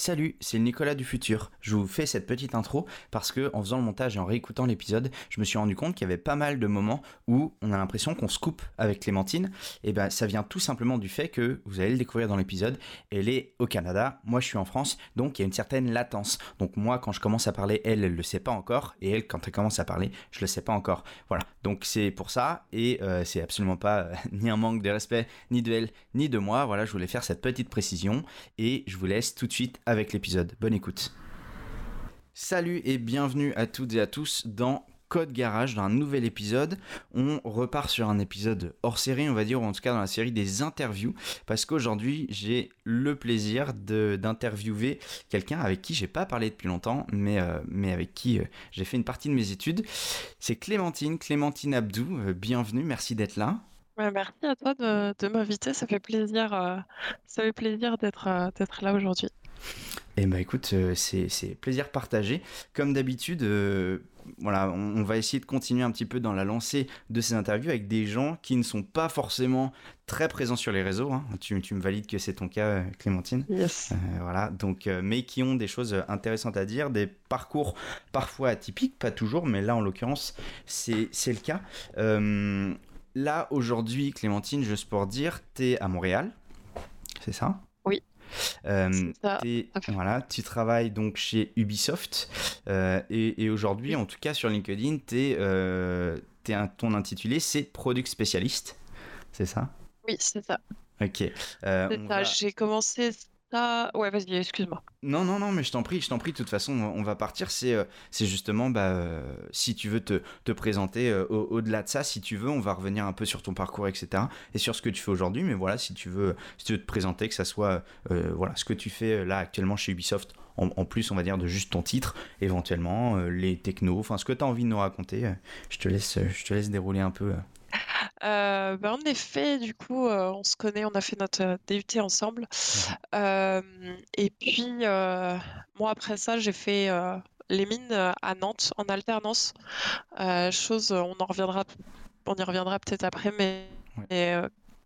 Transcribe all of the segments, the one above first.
Salut, c'est Nicolas du futur. Je vous fais cette petite intro parce que en faisant le montage et en réécoutant l'épisode, je me suis rendu compte qu'il y avait pas mal de moments où on a l'impression qu'on se coupe avec Clémentine. Et ben ça vient tout simplement du fait que vous allez le découvrir dans l'épisode. Elle est au Canada, moi je suis en France, donc il y a une certaine latence. Donc moi quand je commence à parler, elle elle le sait pas encore et elle quand elle commence à parler, je le sais pas encore. Voilà. Donc c'est pour ça et euh, c'est absolument pas euh, ni un manque de respect ni de elle ni de moi. Voilà, je voulais faire cette petite précision et je vous laisse tout de suite avec l'épisode. Bonne écoute. Salut et bienvenue à toutes et à tous dans Code Garage, dans un nouvel épisode. On repart sur un épisode hors série, on va dire, ou en tout cas dans la série des interviews, parce qu'aujourd'hui j'ai le plaisir d'interviewer quelqu'un avec qui j'ai pas parlé depuis longtemps, mais, euh, mais avec qui euh, j'ai fait une partie de mes études. C'est Clémentine, Clémentine Abdou. Euh, bienvenue, merci d'être là. merci à toi de, de m'inviter, ça fait plaisir, ça fait plaisir d'être d'être là aujourd'hui. Eh ben écoute, euh, c'est plaisir partagé. Comme d'habitude, euh, voilà, on, va essayer de continuer un petit peu dans la lancée de ces interviews avec des gens qui ne sont pas forcément très présents sur les réseaux. Hein. Tu, me valides que c'est ton cas, Clémentine. Yes. Euh, voilà, donc, mais qui ont des choses intéressantes à dire, des parcours parfois atypiques, pas toujours, mais là en l'occurrence, c'est le cas. là aujourd'hui, Clémentine, juste pour dire, tu es à Montréal, c'est ça? Euh, voilà, tu travailles donc chez Ubisoft euh, et, aujourd'hui, en tout cas sur LinkedIn, es, euh, un, ton intitulé c'est Product Spécialiste, c'est ça? Oui, c'est ça. Ok. ça, j'ai commencé ah, ouais, vas-y, excuse-moi. Non, non, non, mais je t'en prie, je t'en prie. De toute façon, on va partir. C'est, euh, c'est justement, bah, euh, si tu veux te, te présenter euh, au-delà de ça, si tu veux, on va revenir un peu sur ton parcours, etc. Et sur ce que tu fais aujourd'hui. Mais voilà, si tu veux, si tu te présenter, que ça soit, voilà, ce que tu fais là actuellement chez Ubisoft. En, plus, on va dire de juste ton titre, éventuellement les technos, enfin ce que tu as envie de nous raconter. je te laisse dérouler un peu euh, ben, en effet, du coup, euh, on se connaît, on a fait notre euh, DUT ensemble. et puis, moi, après ça, j'ai fait les mines à Nantes en alternance. chose, on en reviendra, on y reviendra peut-être après, mais,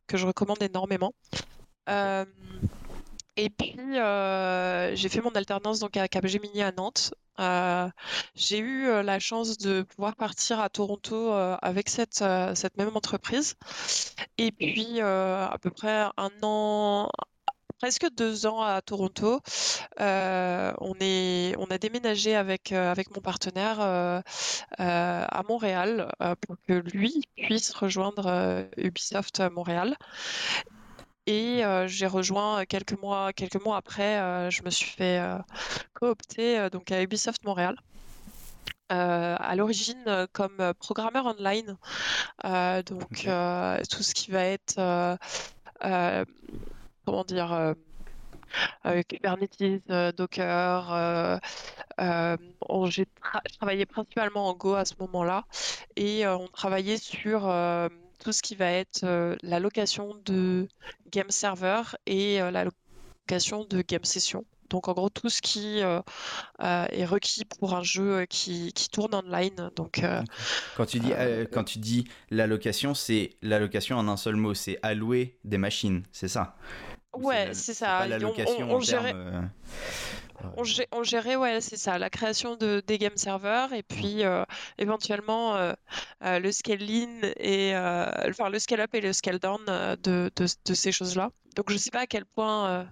que je recommande énormément. et puis, j'ai fait mon alternance donc à Capgemini à Nantes. Euh, j'ai eu euh, la chance de pouvoir partir à Toronto euh, avec cette, cette même entreprise. Et puis, à peu près un an, presque deux ans à Toronto. on, est, on a déménagé avec, avec mon partenaire à Montréal pour que lui puisse rejoindre Ubisoft Montréal. Et j'ai rejoint quelques mois, quelques mois après, je me suis fait coopter donc à Ubisoft Montréal. à l'origine comme programmeur online. donc tout ce qui va être comment dire Kubernetes, Docker. j'ai travaillé principalement en Go à ce moment-là et on travaillait sur tout ce qui va être euh, la location de game server et euh, la location de game session. Donc en gros tout ce qui euh, est requis pour un jeu qui, qui tourne online. Donc quand tu dis quand tu dis l'allocation, c'est l'allocation en un seul mot, c'est allouer des machines, c'est ça? Ouais, c'est ça. la location on, on, gérait, ouais, c'est ça, la création de, des game servers et puis euh, éventuellement euh, euh, le scale-in et enfin le scale-up et le scale-down de, de, ces choses-là. Donc je sais pas à quel point,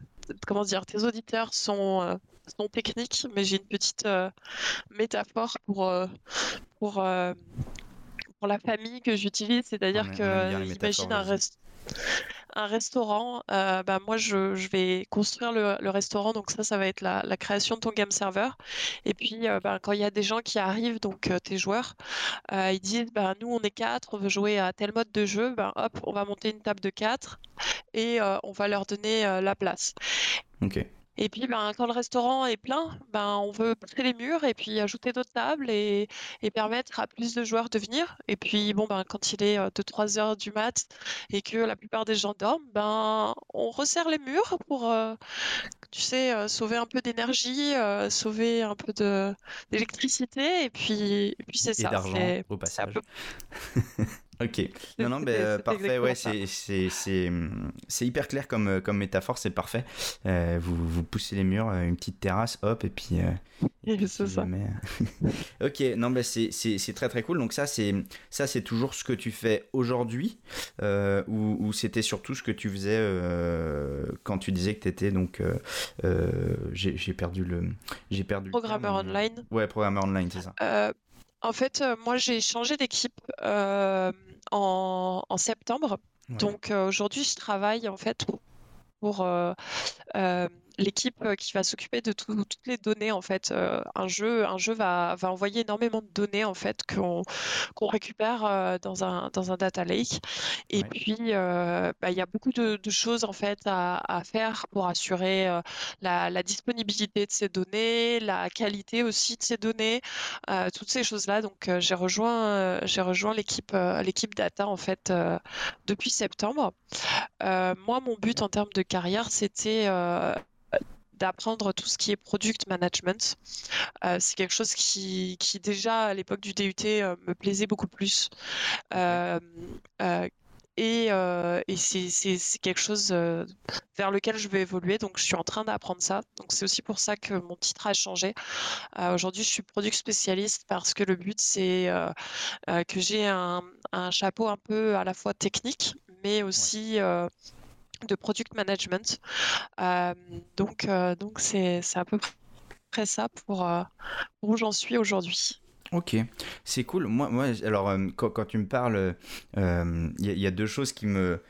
comment dire, tes auditeurs sont, sont techniques, mais j'ai une petite métaphore pour, pour, pour la famille que j'utilise, c'est-à-dire que imagine un restaurant un restaurant, euh, bah, moi je, vais construire le, restaurant, donc ça, ça va être la, création de ton game server. Et puis euh, bah, quand il y a des gens qui arrivent, donc euh, tes joueurs, ils disent bah, nous on est quatre, on veut jouer à tel mode de jeu, ben hop, on va monter une table de quatre et on va leur donner la place. Ok. Et puis, ben, quand le restaurant est plein, ben, on veut pousser les murs et puis ajouter d'autres tables et, permettre à plus de joueurs de venir. Et puis, bon, ben, quand il est 2-3 heures du mat et que la plupart des gens dorment, ben, on resserre les murs pour, tu sais, sauver un peu d'énergie, sauver un peu d'électricité. Et puis, et puis c'est ça. d'argent au passage. Ok. Non, non, ben, parfait. Ouais, c'est hyper clair comme, comme métaphore, c'est parfait. vous, vous poussez les murs, une petite terrasse, hop, et puis. ça. ok, non, ben, c'est très très cool. Donc, ça, c'est toujours ce que tu fais aujourd'hui, ou, ou c'était surtout ce que tu faisais quand tu disais que tu étais donc. J'ai perdu le. J'ai perdu. Programmeur online. Ouais, programmeur online, c'est ça. En fait, euh, moi, j'ai changé d'équipe euh, en, septembre. Donc euh, aujourd'hui, je travaille en fait pour l'équipe euh, qui va s'occuper de toutes les données en fait. Euh, un jeu, un jeu va, va, envoyer énormément de données en fait qu'on récupère euh, dans un dans un data lake. Et puis bah, il y a beaucoup de, choses en fait à, à faire pour assurer la, la, disponibilité de ces données, la qualité aussi de ces données, toutes ces choses là. Donc j'ai rejoint j'ai rejoint l'équipe l'équipe data en fait depuis septembre. Moi mon but en termes de carrière c'était d'apprendre tout ce qui est product management. Euh, c'est quelque chose qui, qui, déjà à l'époque du DUT euh, me plaisait beaucoup plus. Euh, et, c'est quelque chose vers lequel je vais évoluer. Donc, je suis en train d'apprendre ça. Donc, c'est aussi pour ça que mon titre a changé. Aujourd'hui, je suis product spécialiste parce que le but, c'est que j'ai un, chapeau un peu à la fois technique, mais aussi de product management. Euh, donc, euh, donc c'est, à peu près ça pour, euh, où j'en suis aujourd'hui. Ok, c'est cool. Moi, moi alors, quand, tu me parles, il y, a deux choses qui me,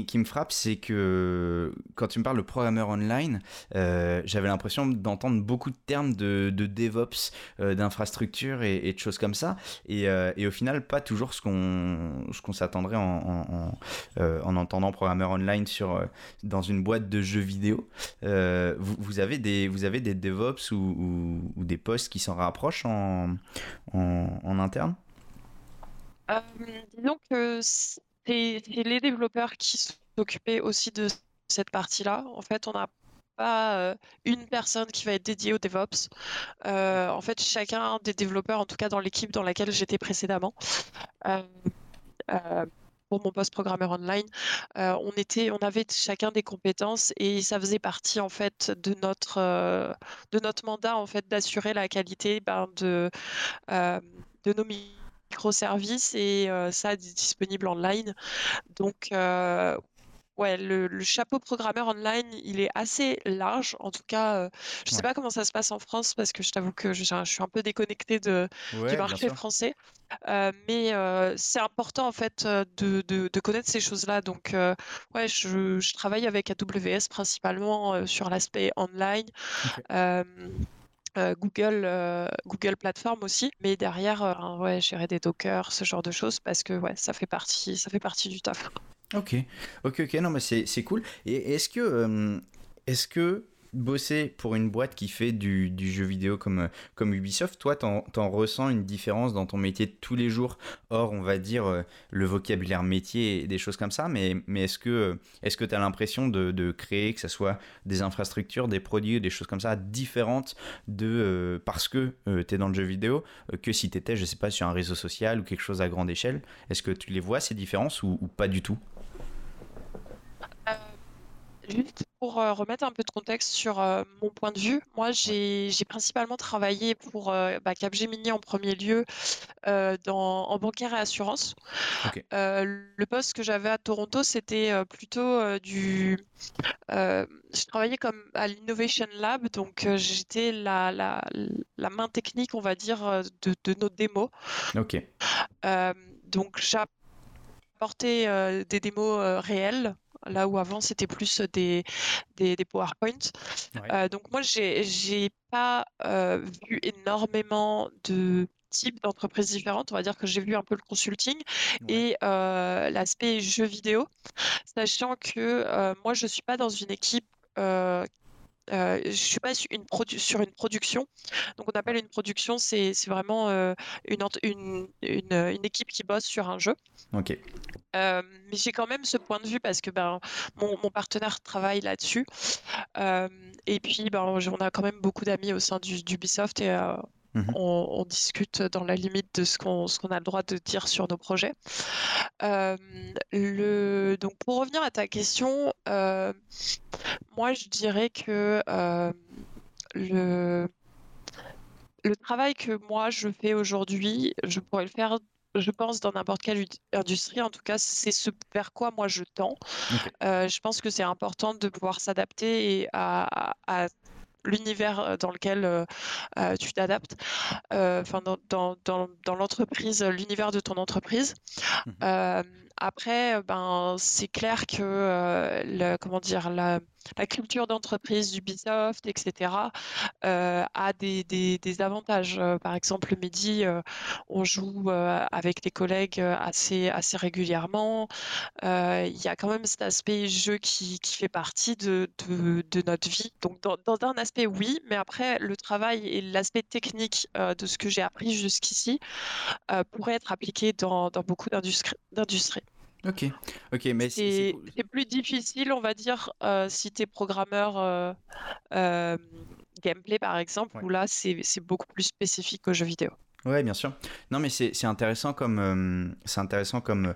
qui, me frappe, c'est que quand tu me parles de programmeur online, euh, j'avais l'impression d'entendre beaucoup de termes de, DevOps, euh, d'infrastructure et, de choses comme ça. Euh, et, au final, pas toujours ce qu'on s'attendrait en, en, entendant programmeur online sur, dans une boîte de jeux vidéo. Vous, avez des, vous avez des DevOps ou, ou, des postes qui s'en rapprochent en, en, interne? Disons que c'est les développeurs qui s'occupaient aussi de cette partie-là. En fait, on n'a pas euh, une personne qui va être dédiée au DevOps. Euh, en fait, chacun des développeurs, en tout cas dans l'équipe dans laquelle j'étais précédemment, euh, pour mon poste programmeur online, on était, on avait chacun des compétences et ça faisait partie en fait de notre de notre mandat en fait d'assurer la qualité ben, de de nos microservices et euh, ça disponible online. Donc euh, ouais, le, chapeau programmeur online, il est assez large. En tout cas, euh, je ne sais pas comment ça se passe en France parce que je t'avoue que je, suis un peu déconnecté de, du marché français. mais c'est important en fait de, de, connaître ces choses-là. Donc, ouais, je, je, travaille avec AWS principalement sur l'aspect online. Euh, Google, euh, Google Platform aussi, mais derrière, euh, ouais, gérer des Docker, ce genre de choses, parce que ouais, ça fait partie, ça fait partie du taf. Ok, ok, ok, non, mais c'est cool. Et est-ce que, est-ce que bosser pour une boîte qui fait du, jeu vidéo comme, comme Ubisoft, toi, t'en, en ressens une différence dans ton métier tous les jours? Or, on va dire euh, le vocabulaire métier et des choses comme ça, mais, est-ce que est-ce que tu as l'impression de, créer, que ce soit des infrastructures, des produits, des choses comme ça, différentes de euh, parce que euh, tu es dans le jeu vidéo, que si tu étais, je sais pas, sur un réseau social ou quelque chose à grande échelle? Est-ce que tu les vois, ces différences, ou pas du tout? Juste pour euh, remettre un peu de contexte sur euh, mon point de vue, moi j'ai principalement travaillé pour euh, bah, Capgemini en premier lieu dans, en bancaire et assurance. le poste que j'avais à Toronto, c'était plutôt du... je travaillais comme à l'Innovation Lab, donc j'étais la, la, la, main technique, on va dire, de, de nos démos. Ok. donc j'apportais des démos réelles là où avant c'était plus des, des, des PowerPoint. Donc moi, j'ai pas vu énormément de types d'entreprises différentes. On va dire que j'ai vu un peu le consulting et euh, l'aspect jeu vidéo, sachant que moi, je suis pas dans une équipe euh, je suis pas sur une, sur une production. Donc, on appelle une production, c'est vraiment une, une, une, équipe qui bosse sur un jeu. Ok. mais j'ai quand même ce point de vue parce que ben, mon, mon partenaire travaille là-dessus. et puis, ben, on a quand même beaucoup d'amis au sein du, d'Ubisoft et Mmh on, discute dans la limite de ce qu'on a le droit de dire sur nos projets. le, donc pour revenir à ta question, moi je dirais que le, le travail que moi je fais aujourd'hui, je pourrais le faire je pense, dans n'importe quelle industrie. En tout cas, c'est ce vers quoi moi je tends. je pense que c'est important de pouvoir s'adapter à, à, l'univers dans lequel tu t'adaptes, enfin dans, dans, dans, l'entreprise, l'univers de ton entreprise. Mmh après, ben, c'est clair que le, comment dire, la, la culture d'entreprise d'Ubisoft, etc., euh, a des, des, des avantages. Euh, par exemple, le midi, euh, on joue avec les collègues assez, assez régulièrement. Il y a quand même cet aspect jeu qui, qui fait partie de, de, de, notre vie. Donc, dans, dans, un aspect, oui, mais après, le travail et l'aspect technique de ce que j'ai appris jusqu'ici pourrait être appliqué dans, dans beaucoup d'industries. Ok, ok, mais c'est plus difficile, on va dire, euh, si tu es programmeur euh, euh, gameplay par exemple, où là c'est beaucoup plus spécifique aux jeux vidéo. Ouais, bien sûr. Non, mais c'est intéressant comme c'est intéressant comme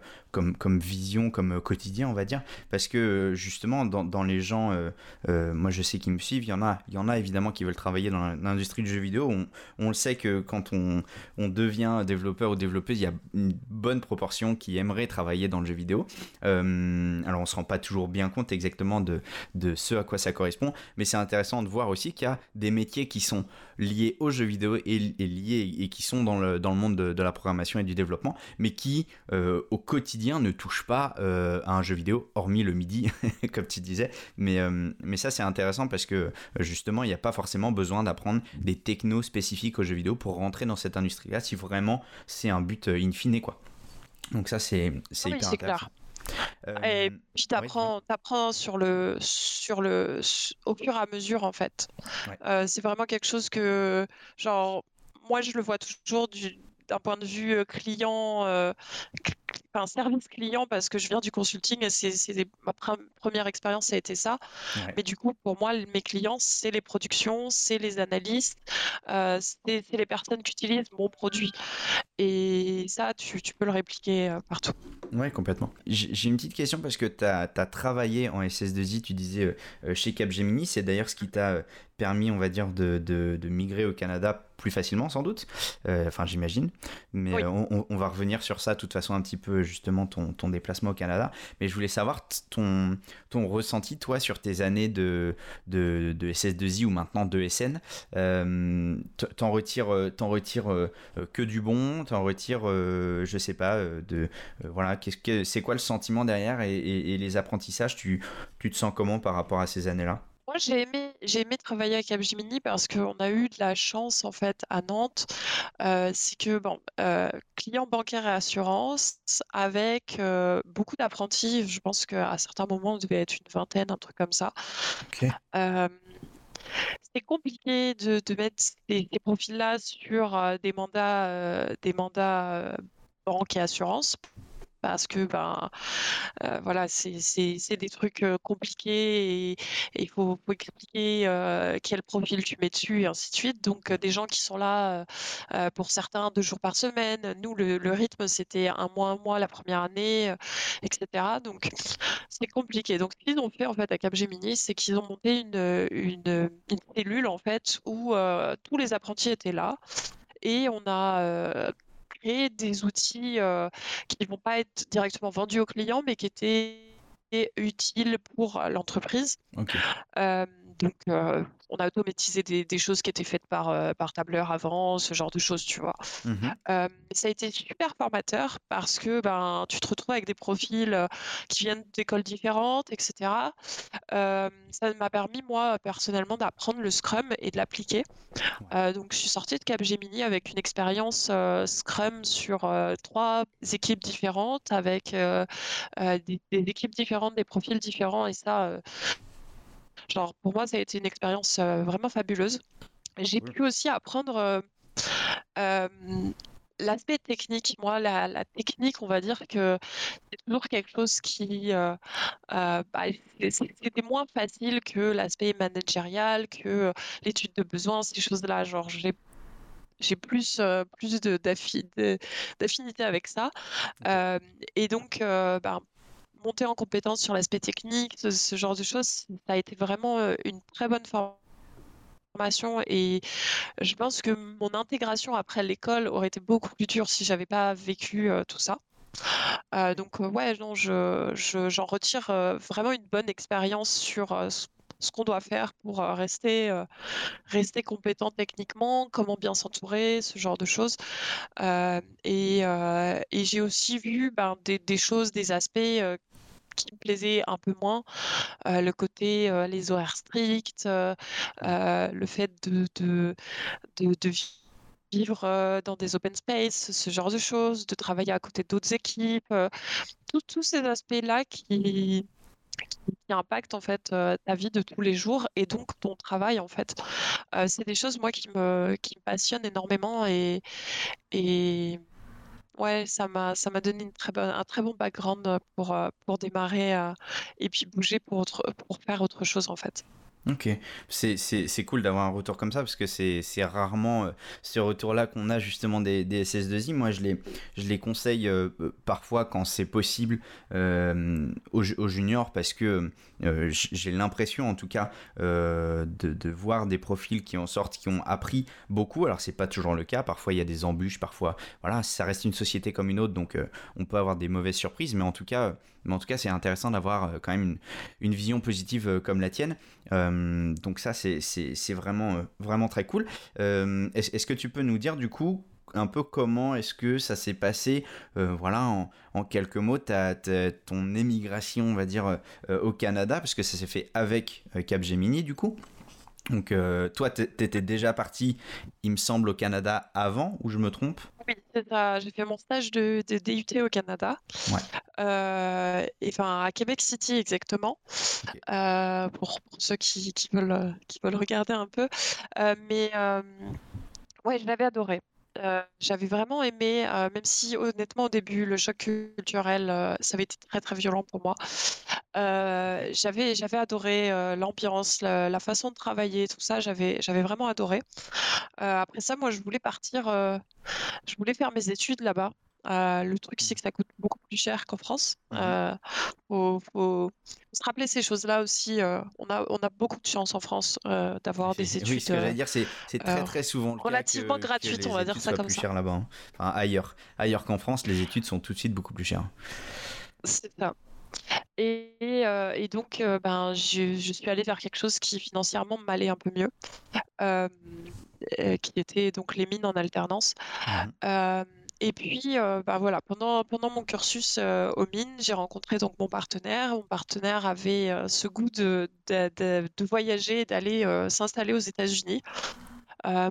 comme vision, comme quotidien, on va dire, parce que justement dans, les gens, euh, euh, moi je sais qu'ils me suivent, il y en a, il y en a évidemment qui veulent travailler dans l'industrie du jeu vidéo. On, le sait que quand on, devient développeur ou développeuse, il y a une bonne proportion qui aimerait travailler dans le jeu vidéo. Euh, alors on se rend pas toujours bien compte exactement de ce à quoi ça correspond, mais c'est intéressant de voir aussi qu'il y a des métiers qui sont liés aux jeux vidéo et, liés et qui sont dans le, dans le monde de, la programmation et du développement, mais qui euh, au quotidien ne touchent pas euh, à un jeu vidéo, hormis le midi, comme tu disais. Mais, euh, mais ça c'est intéressant parce que justement il n'y a pas forcément besoin d'apprendre des technos spécifiques aux jeux vidéo pour rentrer dans cette industrie-là si vraiment c'est un but in fine quoi. Donc ça c'est ah hyper intéressant. Et puis t'apprends, apprends sur le, sur le, au fur et à mesure en fait. c'est vraiment quelque chose que, genre, moi je le vois toujours du, d'un point de vue client, enfin service client, parce que je viens du consulting et c'est, ma première expérience, ça a été ça. Mais du coup, pour moi, mes clients, c'est les productions, c'est les analystes, c'est, les personnes qui utilisent mon produit. Et ça, tu, tu peux le répliquer partout. Oui, complètement. J'ai une petite question parce que tu as, travaillé en SS2I, tu disais chez Capgemini, c'est d'ailleurs ce qui t'a permis, on va dire, de, de, de migrer au Canada plus facilement sans doute. Euh, enfin, j'imagine. Mais euh, on, on, va revenir sur ça de toute façon un petit peu, justement, ton, ton déplacement au Canada. Mais je voulais savoir ton, ton ressenti, toi, sur tes années de, de, de SS2I ou maintenant de SN. Euh, t'en retires, t'en retires que du bon T'en retires, je sais pas, de. voilà, qu'est-ce que, c'est quoi le sentiment derrière et, et les apprentissages tu, tu te sens comment par rapport à ces années-là? Moi, j'ai aimé, j'ai aimé travailler à Capgemini parce qu'on a eu de la chance en fait à Nantes. Euh, c'est que bon, euh, client bancaire et assurance avec euh, beaucoup d'apprentis. Je pense qu'à certains moments, on devait être une vingtaine, un truc comme ça. c'est compliqué de, de mettre ces, ces profils-là sur des mandats, des mandats banque et assurance parce que ben euh, voilà c'est des trucs euh, compliqués et il faut, expliquer euh, quel profil tu mets dessus et ainsi de suite. Donc des gens qui sont là pour certains deux jours par semaine nous le, rythme c'était un mois un mois la première année etc donc c'est compliqué. Donc ce qu'ils ont fait en fait à Capgemini c'est qu'ils ont monté une, une, une, cellule en fait où tous les apprentis étaient là et on a des outils qui ne vont pas être directement vendus aux clients, mais qui étaient utiles pour l'entreprise. Donc, on a automatisé des, choses qui étaient faites par, euh, par tableur avant, ce genre de choses, tu vois. Mmh euh, ça a été super formateur parce que ben, tu te retrouves avec des profils euh, qui viennent d'écoles différentes, etc. ça m'a permis, moi, personnellement, d'apprendre le Scrum et de l'appliquer. donc, je suis sortie de Capgemini avec une expérience Scrum sur trois équipes différentes, avec des, des, équipes différentes, des profils différents, et ça Genre, pour moi, ça a été une expérience euh, vraiment fabuleuse. J'ai pu aussi apprendre euh, euh, l'aspect technique. Moi, la, technique, on va dire que c'est toujours quelque chose qui. bah, c'était moins facile que l'aspect managérial, que l'étude de besoins, ces choses-là. Genre, j'ai j'ai plus, plus de, d'affinité avec ça. et donc, ben, monter en compétence sur l'aspect technique, ce, genre de choses, ça a été vraiment une très bonne formation et je pense que mon intégration après l'école aurait été beaucoup plus dure si j'avais pas vécu tout ça. donc ouais, non, je, j'en retire vraiment une bonne expérience sur ce qu'on doit faire pour rester, rester compétent techniquement, comment bien s'entourer, ce genre de choses. et, et j'ai aussi vu ben, des, des, choses, des aspects qui me plaisait un peu moins, le côté les horaires stricts, le fait de, de, de, vivre dans des open space, ce genre de choses, de travailler à côté d'autres équipes, tous ces aspects-là qui, qui impactent en fait ta vie de tous les jours et donc ton travail en fait. c'est des choses moi qui me, qui me passionnent énormément et, et Ouais, ça m'a ça m'a donné une très bonne un très bon background, pour, pour démarrer, et puis bouger pour autre pour faire autre chose, en fait. Ok, c'est cool d'avoir un retour comme ça parce que c'est rarement ces retours-là qu'on a justement des, des, SS2I. Moi, je les, conseille parfois quand c'est possible aux, aux, juniors parce que j'ai l'impression en tout cas de, de, voir des profils qui en sortent, qui ont appris beaucoup. Alors, c'est pas toujours le cas. Parfois, il y a des embûches. Parfois, voilà, ça reste une société comme une autre, donc on peut avoir des mauvaises surprises. Mais en tout cas, mais en tout cas, c'est intéressant d'avoir quand même une, vision positive comme la tienne. Euh, donc ça, c'est vraiment, euh, vraiment très cool. Euh, est-ce que tu peux nous dire du coup un peu comment est-ce que ça s'est passé, voilà, en, quelques mots, ton émigration, on va dire, au Canada, parce que ça s'est fait avec Capgemini, du coup? Donc, toi, tu étais déjà parti, il me semble, au Canada avant, ou je me trompe? Oui, c'est ça. J'ai fait mon stage de, de DUT au Canada. Ouais. Euh, enfin, à Québec City exactement, euh, pour, ceux qui, veulent, qui veulent regarder un peu. Euh, mais ouais, je l'avais adoré. J'avais vraiment aimé, même si honnêtement au début le choc culturel, ça avait été très très violent pour moi. j'avais j'avais adoré l'ambiance, la, façon de travailler, tout ça. J'avais j'avais vraiment adoré. après ça, moi, je voulais partir. je voulais faire mes études là-bas. Euh, le truc, c'est que ça coûte beaucoup plus cher qu'en France. Il mmh euh, faut, se rappeler ces choses-là aussi. Euh, on, a, on a beaucoup de chance en France d'avoir des études. Oui, ce que j'allais dire, c'est très très souvent le relativement gratuites, on va dire ça comme plus ça. cher là-bas. Hein. Enfin, ailleurs, ailleurs qu'en France, les études sont tout de suite beaucoup plus chères. C'est ça. Et, et, donc, ben, je, je, suis allée vers quelque chose qui financièrement m'allait un peu mieux, qui était donc les mines en alternance. Mmh et puis, bah voilà, pendant, pendant mon cursus aux mines, j'ai rencontré donc mon partenaire. Mon partenaire avait ce goût de, de, de, voyager, d'aller s'installer aux États-Unis.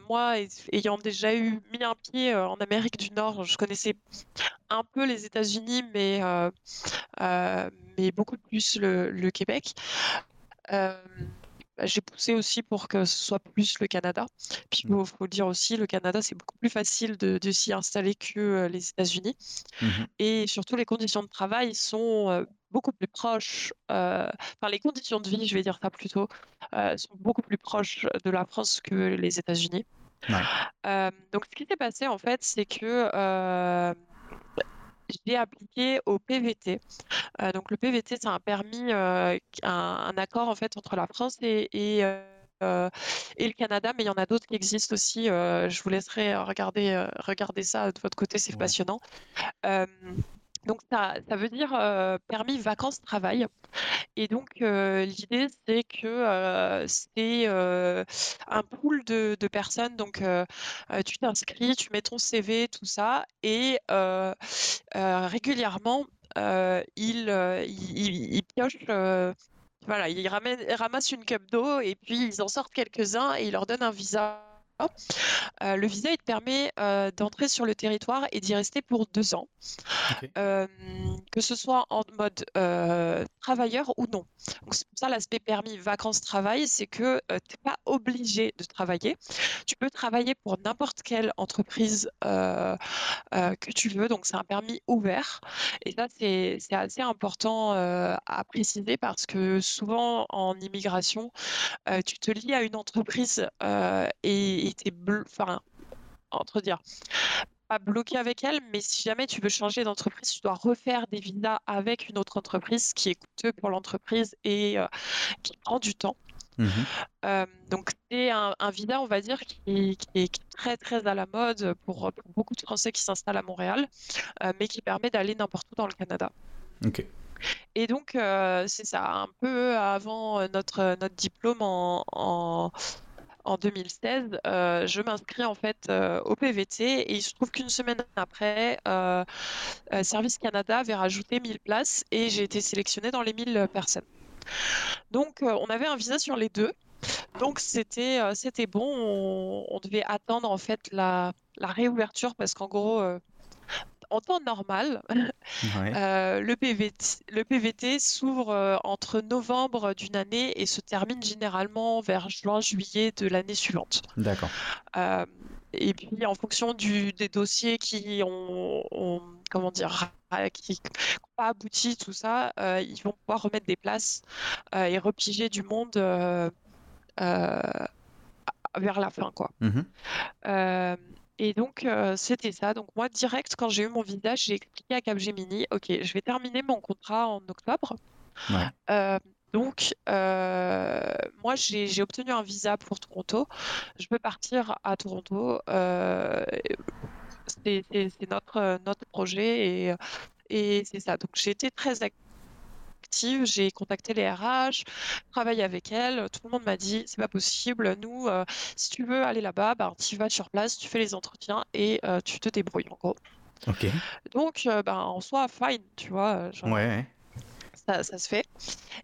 moi, ayant déjà eu mis un pied en Amérique du Nord, je connaissais un peu les États-Unis, mais, mais beaucoup plus le, le Québec. Bah, j'ai poussé aussi pour que ce soit plus le Canada. Puis il mmh. faut, le dire aussi, le Canada, c'est beaucoup plus facile de, s'y installer que les États-Unis. Mmh Et surtout, les conditions de travail sont beaucoup plus proches, enfin les conditions de vie, je vais dire ça plutôt, sont beaucoup plus proches de la France que les États-Unis. donc ce qui s'est passé en fait, c'est que j'ai appliqué au PVT. Euh, donc le PVT, c'est un permis, euh, un, accord en fait entre la France et, et, euh, et le Canada, mais il y en a d'autres qui existent aussi. je vous laisserai regarder, regarder ça de votre côté, c'est passionnant. Donc ça, ça veut dire permis vacances-travail. Et donc l'idée c'est que c'est un pool de, personnes. Donc tu t'inscris, tu mets ton CV, tout ça, et régulièrement il, il, il, pioche. voilà, ils ramassent une cup d'eau et puis ils en sortent quelques-uns et ils leur donnent un visa euh, le visa, il te permet euh, d'entrer sur le territoire et d'y rester pour deux ans, euh, que ce soit en mode travailleur ou non. C'est pour ça l'aspect permis vacances-travail, c'est que tu n'es pas obligé de travailler. Tu peux travailler pour n'importe quelle entreprise que tu veux, donc c'est un permis ouvert. Et ça, c'est assez important à préciser parce que souvent en immigration, tu te lis à une entreprise et était enfin, entre dire pas bloqué avec elle, mais si jamais tu veux changer d'entreprise, tu dois refaire des visas avec une autre entreprise qui est coûteux pour l'entreprise et qui prend du temps. Mmh donc c'est un, visa, on va dire, qui, est très très à la mode pour, beaucoup de Français qui s'installent à Montréal, mais qui permet d'aller n'importe où dans le Canada. Ok. Et donc c'est ça, un peu avant notre, notre diplôme en, en 2016, je m'inscris en fait au PVT et il se trouve qu'une semaine après, Service Canada avait rajouté 1000 places et j'ai été sélectionnée dans les 1000 personnes. Donc, euh, on avait un visa sur les deux. Donc, c'était euh, bon. On, devait attendre en fait la, réouverture parce qu'en gros, euh, en temps normal, le PVT, le PVT s'ouvre entre novembre d'une année et se termine généralement vers juin-juillet de l'année suivante. D'accord. et puis, en fonction du, des dossiers qui ont comment dire, qui n'ont pas abouti, tout ça, euh, ils vont pouvoir remettre des places euh, et repiger du monde euh, vers la fin, quoi. Mmh et donc, c'était ça. Donc, moi, direct, quand j'ai eu mon visa, j'ai expliqué à Capgemini, OK, je vais terminer mon contrat en octobre. donc, moi, j'ai obtenu un visa pour Toronto. Je peux partir à Toronto c'est notre, notre projet et, et c'est ça. Donc j'ai été très active, j'ai contacté les RH, travaillé avec elles. Tout le monde m'a dit c'est pas possible. Nous, euh, si tu veux aller là-bas, bah, tu vas sur place, tu fais les entretiens et euh, tu te débrouilles en gros. Ok. Donc, euh, ben, en soi, fine, tu vois. ouais ça, se fait.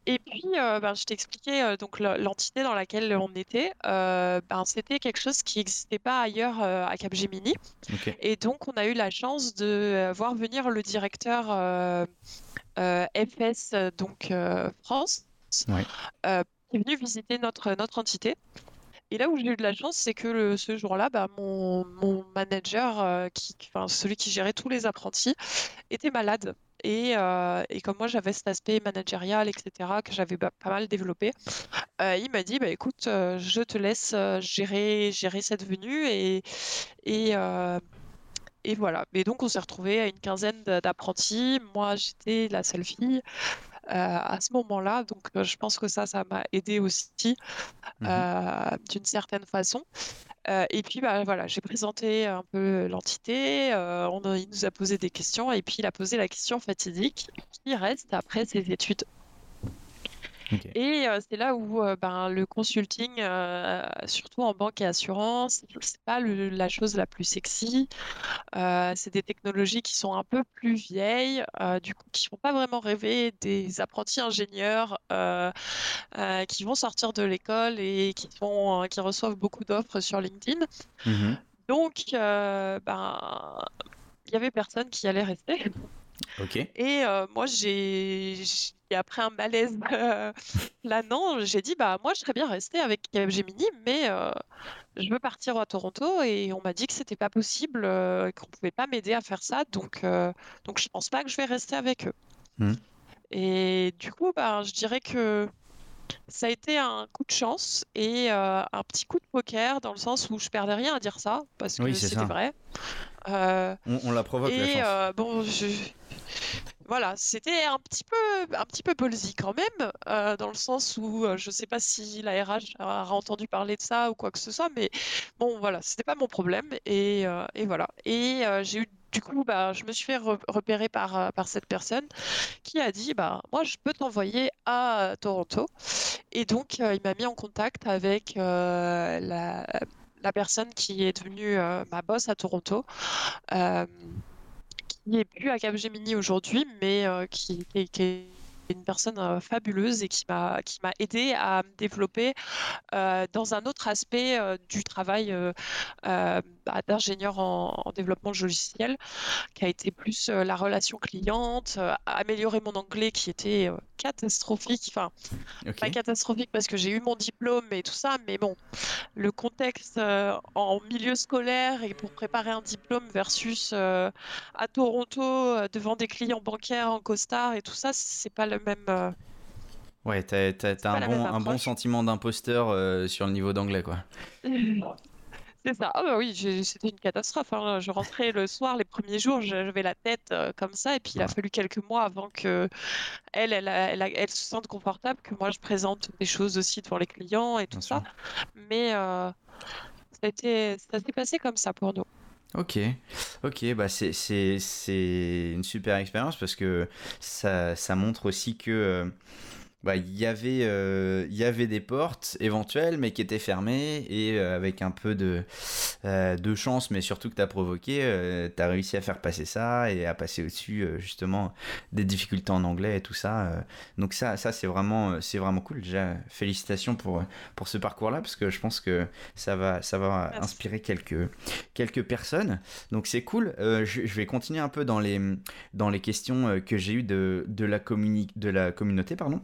Et puis, euh, ben, je t'ai expliqué euh, donc l'entité dans laquelle on était. Euh, ben, c'était quelque chose qui n'existait pas ailleurs à Capgemini. Et donc, on a eu la chance de voir venir le directeur FS donc France, qui est venu visiter notre notre entité. Et là où j'ai eu de la chance, c'est que ce jour-là, bah, mon, mon, manager, qui, enfin, celui qui gérait tous les apprentis, était malade. Euh, et, comme moi, j'avais cet aspect managérial, etc., que j'avais pas mal développé, euh, il m'a dit, bah, écoute, euh, je te laisse gérer, gérer cette venue et, et, et voilà. Et donc, on s'est retrouvé à une quinzaine d'apprentis. Moi, j'étais la seule fille. à ce moment-là. Donc, je pense que ça, ça m'a aidé aussi mmh d'une certaine façon. Euh, et puis, bah, voilà, j'ai présenté un peu l'entité, euh, il nous a posé des questions, et puis il a posé la question fatidique qui reste après ses études et c'est là où ben, le consulting, surtout en banque et assurance, c'est pas la chose la plus sexy. c'est des technologies qui sont un peu plus vieilles, du coup, qui font pas vraiment rêver des apprentis ingénieurs qui vont sortir de l'école et qui, font, qui reçoivent beaucoup d'offres sur LinkedIn. Mmh Donc, ben, il y avait personne qui allait rester. Et moi, j'ai après un malaise euh, là non, j'ai dit bah moi je serais bien rester avec Gemini, mais je veux partir à Toronto et on m'a dit que c'était pas possible, qu'on pouvait pas m'aider à faire ça, donc donc je pense pas que je vais rester avec eux. Mmh. Et du coup, bah, je dirais que ça a été un coup de chance et un petit coup de poker dans le sens où je perdais rien à dire ça parce que c'était vrai. on, la provoque et, la chance. bon, je, voilà, c'était un petit peu, un petit peu ballsy quand même, euh, dans le sens où euh, je ne sais pas si la RH a entendu parler de ça ou quoi que ce soit, mais bon, voilà, c'était pas mon problème et, euh, voilà. Et j'ai eu du coup, bah, je me suis fait repérer par, cette personne qui a dit bah, Moi, je peux t'envoyer à Toronto. Et donc, il m'a mis en contact avec la, personne qui est devenue ma boss à Toronto qui est plus à Capgemini aujourd'hui, mais euh, qui, est une personne euh, fabuleuse et qui m'a qui m'a aidé à me développer euh, dans un autre aspect du travail bah, d'ingénieur en, en, développement logiciel, qui a été plus la relation cliente, améliorer mon anglais qui était catastrophique. Enfin, pas catastrophique parce que j'ai eu mon diplôme et tout ça, mais bon, le contexte euh, en milieu scolaire et pour préparer un diplôme versus euh, à Toronto euh, devant des clients bancaires en costard et tout ça, c'est pas le même. Ouais, t'as, un, bon, un bon sentiment d'imposteur sur le niveau d'anglais, quoi. C'est ça. Ah bah oui, c'était une catastrophe. hein. Je rentrais le soir, les premiers jours, j'avais la tête euh, comme ça, et puis il a fallu quelques mois avant que elle, elle, elle, elle se sente confortable, que moi je présente des choses aussi devant les clients et tout Bien ça. sûr. Mais euh, ça a été- ça s'est passé comme ça pour nous. Ok, ok, bah c'est, c'est, c'est une super expérience parce que ça, ça montre aussi que euh, bah, il y avait, euh, il y avait des portes éventuelles mais qui étaient fermées et euh, avec un peu de, euh, de chance mais surtout que tu as provoqué, tu as réussi à faire passer ça et à passer au-dessus justement des difficultés en anglais et tout ça. donc ça, ça c'est vraiment, c'est vraiment cool. Déjà, félicitations pour, pour ce parcours-là parce que je pense que ça va, ça va Merci. inspirer quelques, quelques personnes. Donc c'est cool. Je, je vais continuer un peu dans les, dans les questions que j'ai eues de, de, la communi- de la communauté. Pardon.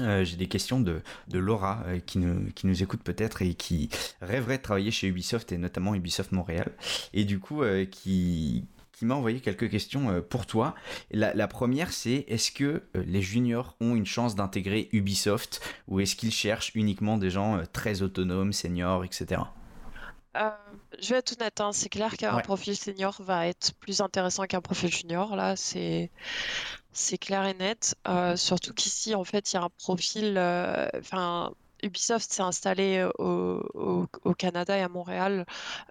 Euh, j'ai des questions de, de Laura euh, qui, nous, qui nous écoute peut-être et qui rêverait de travailler chez Ubisoft et notamment Ubisoft Montréal. Et du coup, euh, qui, qui m'a envoyé quelques questions pour toi. La, la première, c'est est-ce que les juniors ont une chance d'intégrer Ubisoft ou est-ce qu'ils cherchent uniquement des gens très autonomes, seniors, etc. Euh, je vais être honnête, hein, c'est clair qu'un Ouais. profil senior va être plus intéressant qu'un profil junior. Là, c'est c'est clair et net. Euh, surtout qu'ici, en fait, il y a un profil. euh, Enfin, Ubisoft s'est installé au, au- au Canada et à Montréal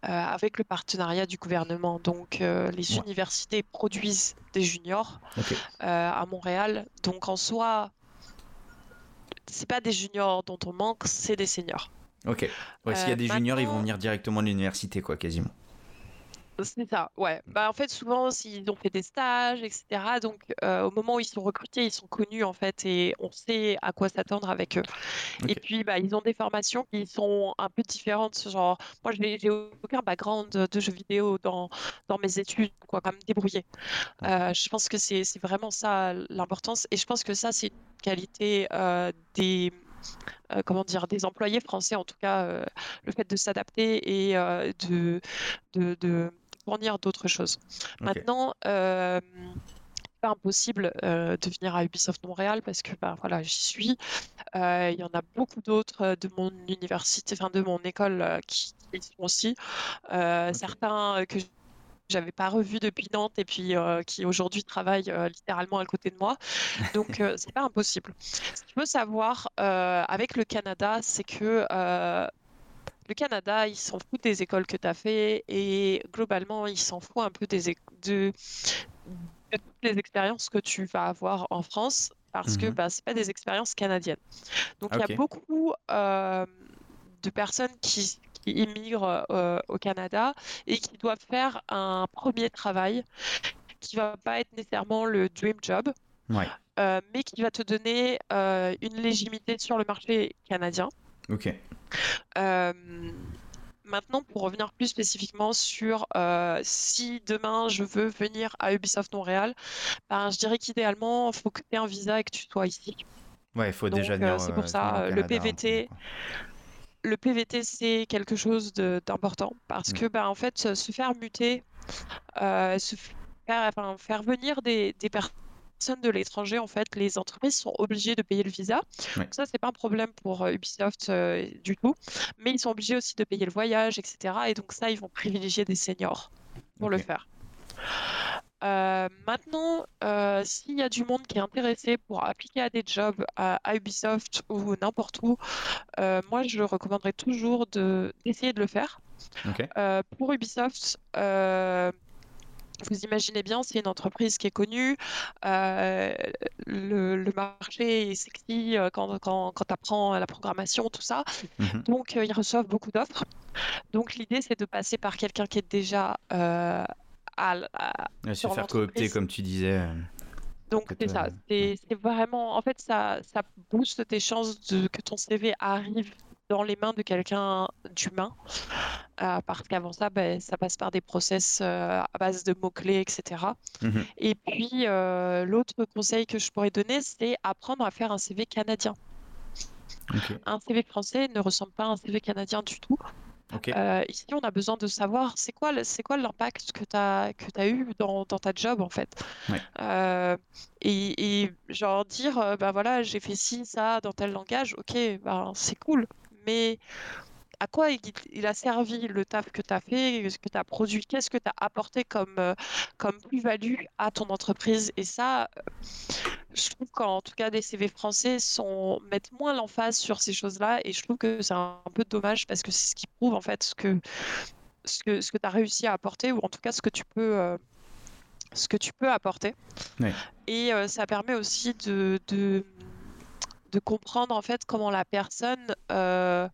euh, avec le partenariat du gouvernement. Donc, euh, les Ouais. universités produisent des juniors euh, à Montréal. Donc, en soi, c'est pas des juniors dont on manque, c'est des seniors. Ok. Ouais, S'il y a Euh, des juniors, ils vont venir directement de l'université, quoi, quasiment. C'est ça, ouais. Bah, en fait, souvent, s'ils ont fait des stages, etc., donc euh, au moment où ils sont recrutés, ils sont connus, en fait, et on sait à quoi s'attendre avec eux. Et puis, bah, ils ont des formations qui sont un peu différentes. Genre, moi, j'ai aucun background de jeux vidéo dans, dans mes études, quoi, comme me débrouiller. Euh, je pense que c'est c'est vraiment ça l'importance, et je pense que ça, c'est une qualité euh, des... comment dire, des employés français, en tout cas, euh, le fait de s'adapter et euh, de, de, de fournir d'autres choses. Ok. Maintenant, euh, c'est pas impossible euh, de venir à Ubisoft Montréal parce que bah, voilà, j'y suis. Euh, Il y en a beaucoup d'autres euh, de mon université, enfin de mon école qui qui y sont aussi. Certains que j'avais pas revus depuis Nantes et puis euh, qui aujourd'hui travaillent euh, littéralement à côté de moi. Donc euh, c'est pas impossible. Ce qu'il faut savoir euh, avec le Canada, c'est que le Canada, il s'en fout des écoles que tu as fait et globalement, il s'en fout un peu des de, de toutes les expériences que tu vas avoir en France parce que Mhm. bah, c'est pas des expériences canadiennes. Donc il y a beaucoup euh, de personnes qui, qui immigrent euh, au Canada et qui doivent faire un premier travail qui va pas être nécessairement le dream job, Ouais. euh, mais qui va te donner une légitimité sur le marché canadien. Ok. Euh, maintenant, pour revenir plus spécifiquement sur euh, si demain je veux venir à Ubisoft Montréal, ben, je dirais qu'idéalement, il faut que tu aies un visa et que tu sois ici. Ouais, il faut Donc, déjà euh, c'est euh, pour ça, le PVT. Le PVT, c'est quelque chose d'important parce Mm. que, ben, en fait, se faire muter, se faire, enfin, faire venir des, des personnes de l'étranger, en fait, les entreprises sont obligées de payer le visa. Ouais. Ça, c'est pas un problème pour euh, Ubisoft euh, du tout, mais ils sont obligés aussi de payer le voyage, etc. Et donc ça, ils vont privilégier des seniors pour le faire. Euh, maintenant, euh, s'il y a du monde qui est intéressé pour appliquer à des jobs à, à Ubisoft ou n'importe où, euh, moi je recommanderais toujours de d'essayer de le faire. Pour Ubisoft, vous imaginez bien, c'est une entreprise qui est connue. euh, le, le marché est sexy euh, quand, quand, quand tu apprends la programmation, tout ça. Mhm. Donc, euh, ils reçoivent beaucoup d'offres. Donc, l'idée, c'est de passer par quelqu'un qui est déjà euh, à, à- Ouais, se faire coopter, comme tu disais. Donc, c'est ça. C'est c'est vraiment. En fait, ça, ça booste tes chances de, que ton CV arrive dans les mains de quelqu'un d'humain. Euh, parce qu'avant ça, ben, ça passe par des process euh, à base de mots-clés, etc. mhm. Et puis, euh, l'autre conseil que je pourrais donner, c'est apprendre à faire un CV canadien. Un CV français ne ressemble pas à un CV canadien du tout. Euh, ici, on a besoin de savoir c'est quoi, le- c'est quoi l'impact que tu as, que eu dans, dans ta job, en fait. Ouais. Euh, et, et genre dire, bah voilà, j'ai fait ci, ça, dans tel langage, ok, ben, c'est cool. Mais à quoi il, a servi le taf que tu as fait, ce que tu as produit, qu'est-ce que tu as apporté comme, comme plus-value à ton entreprise? Et ça, je trouve qu'en tout cas, des CV français sont, mettent moins l'emphase sur ces choses-là. Et je trouve que c'est un, peu dommage parce que c'est ce qui prouve en fait ce que, ce que, ce que tu as réussi à apporter ou en tout cas ce que tu peux ce que tu peux apporter. Et ça permet aussi de, de, de, comprendre en fait comment la personne euh,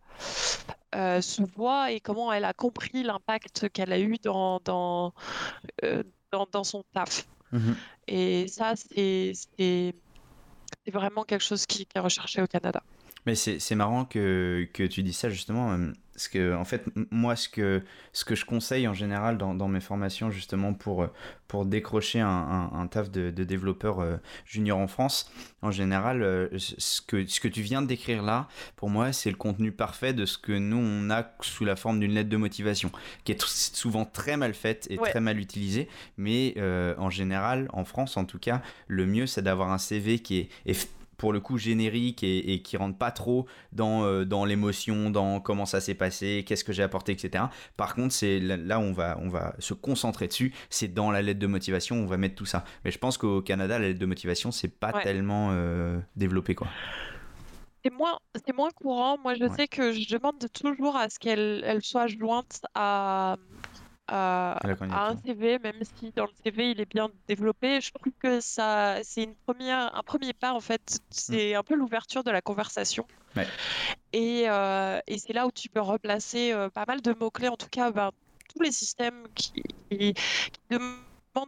se voit et comment elle a compris l'impact qu'elle a eu dans, dans, dans, dans, son taf. Mmh et ça, c'est vraiment quelque chose qui, qui est recherché au Canada. Mais c'est marrant que, que, tu dis ça justement. Parce que, en fait, moi, ce que, ce que je conseille en général dans, dans mes formations, justement, pour, pour décrocher un, un, taf de, de développeur euh, junior en France, en général, euh, ce, que, ce que tu viens de décrire là, pour moi, c'est le contenu parfait de ce que nous, on a sous la forme d'une lettre de motivation, qui est souvent très mal faite et très mal utilisée. Mais euh, en général, en France en tout cas, le mieux, c'est d'avoir un CV qui est pour le coup générique et, qui rentre pas trop dans, euh, dans l'émotion, dans comment ça s'est passé, qu'est-ce que j'ai apporté, etc. Par contre, c'est là où on va, on va se concentrer dessus, c'est dans la lettre de motivation, on va mettre tout ça. Mais je pense qu'au Canada, la lettre de motivation, c'est pas tellement euh, développé, quoi. C'est moins, c'est moins courant. Moi, je sais que je demande toujours à ce qu'elle elle soit jointe à, à, un CV, même si dans le CV il est bien développé. Je trouve que ça, c'est une première, un premier pas en fait. C'est un peu l'ouverture de la conversation. Et, euh, et c'est là où tu peux replacer euh, pas mal de mots clés. En tout cas, ben, tous les systèmes qui, qui,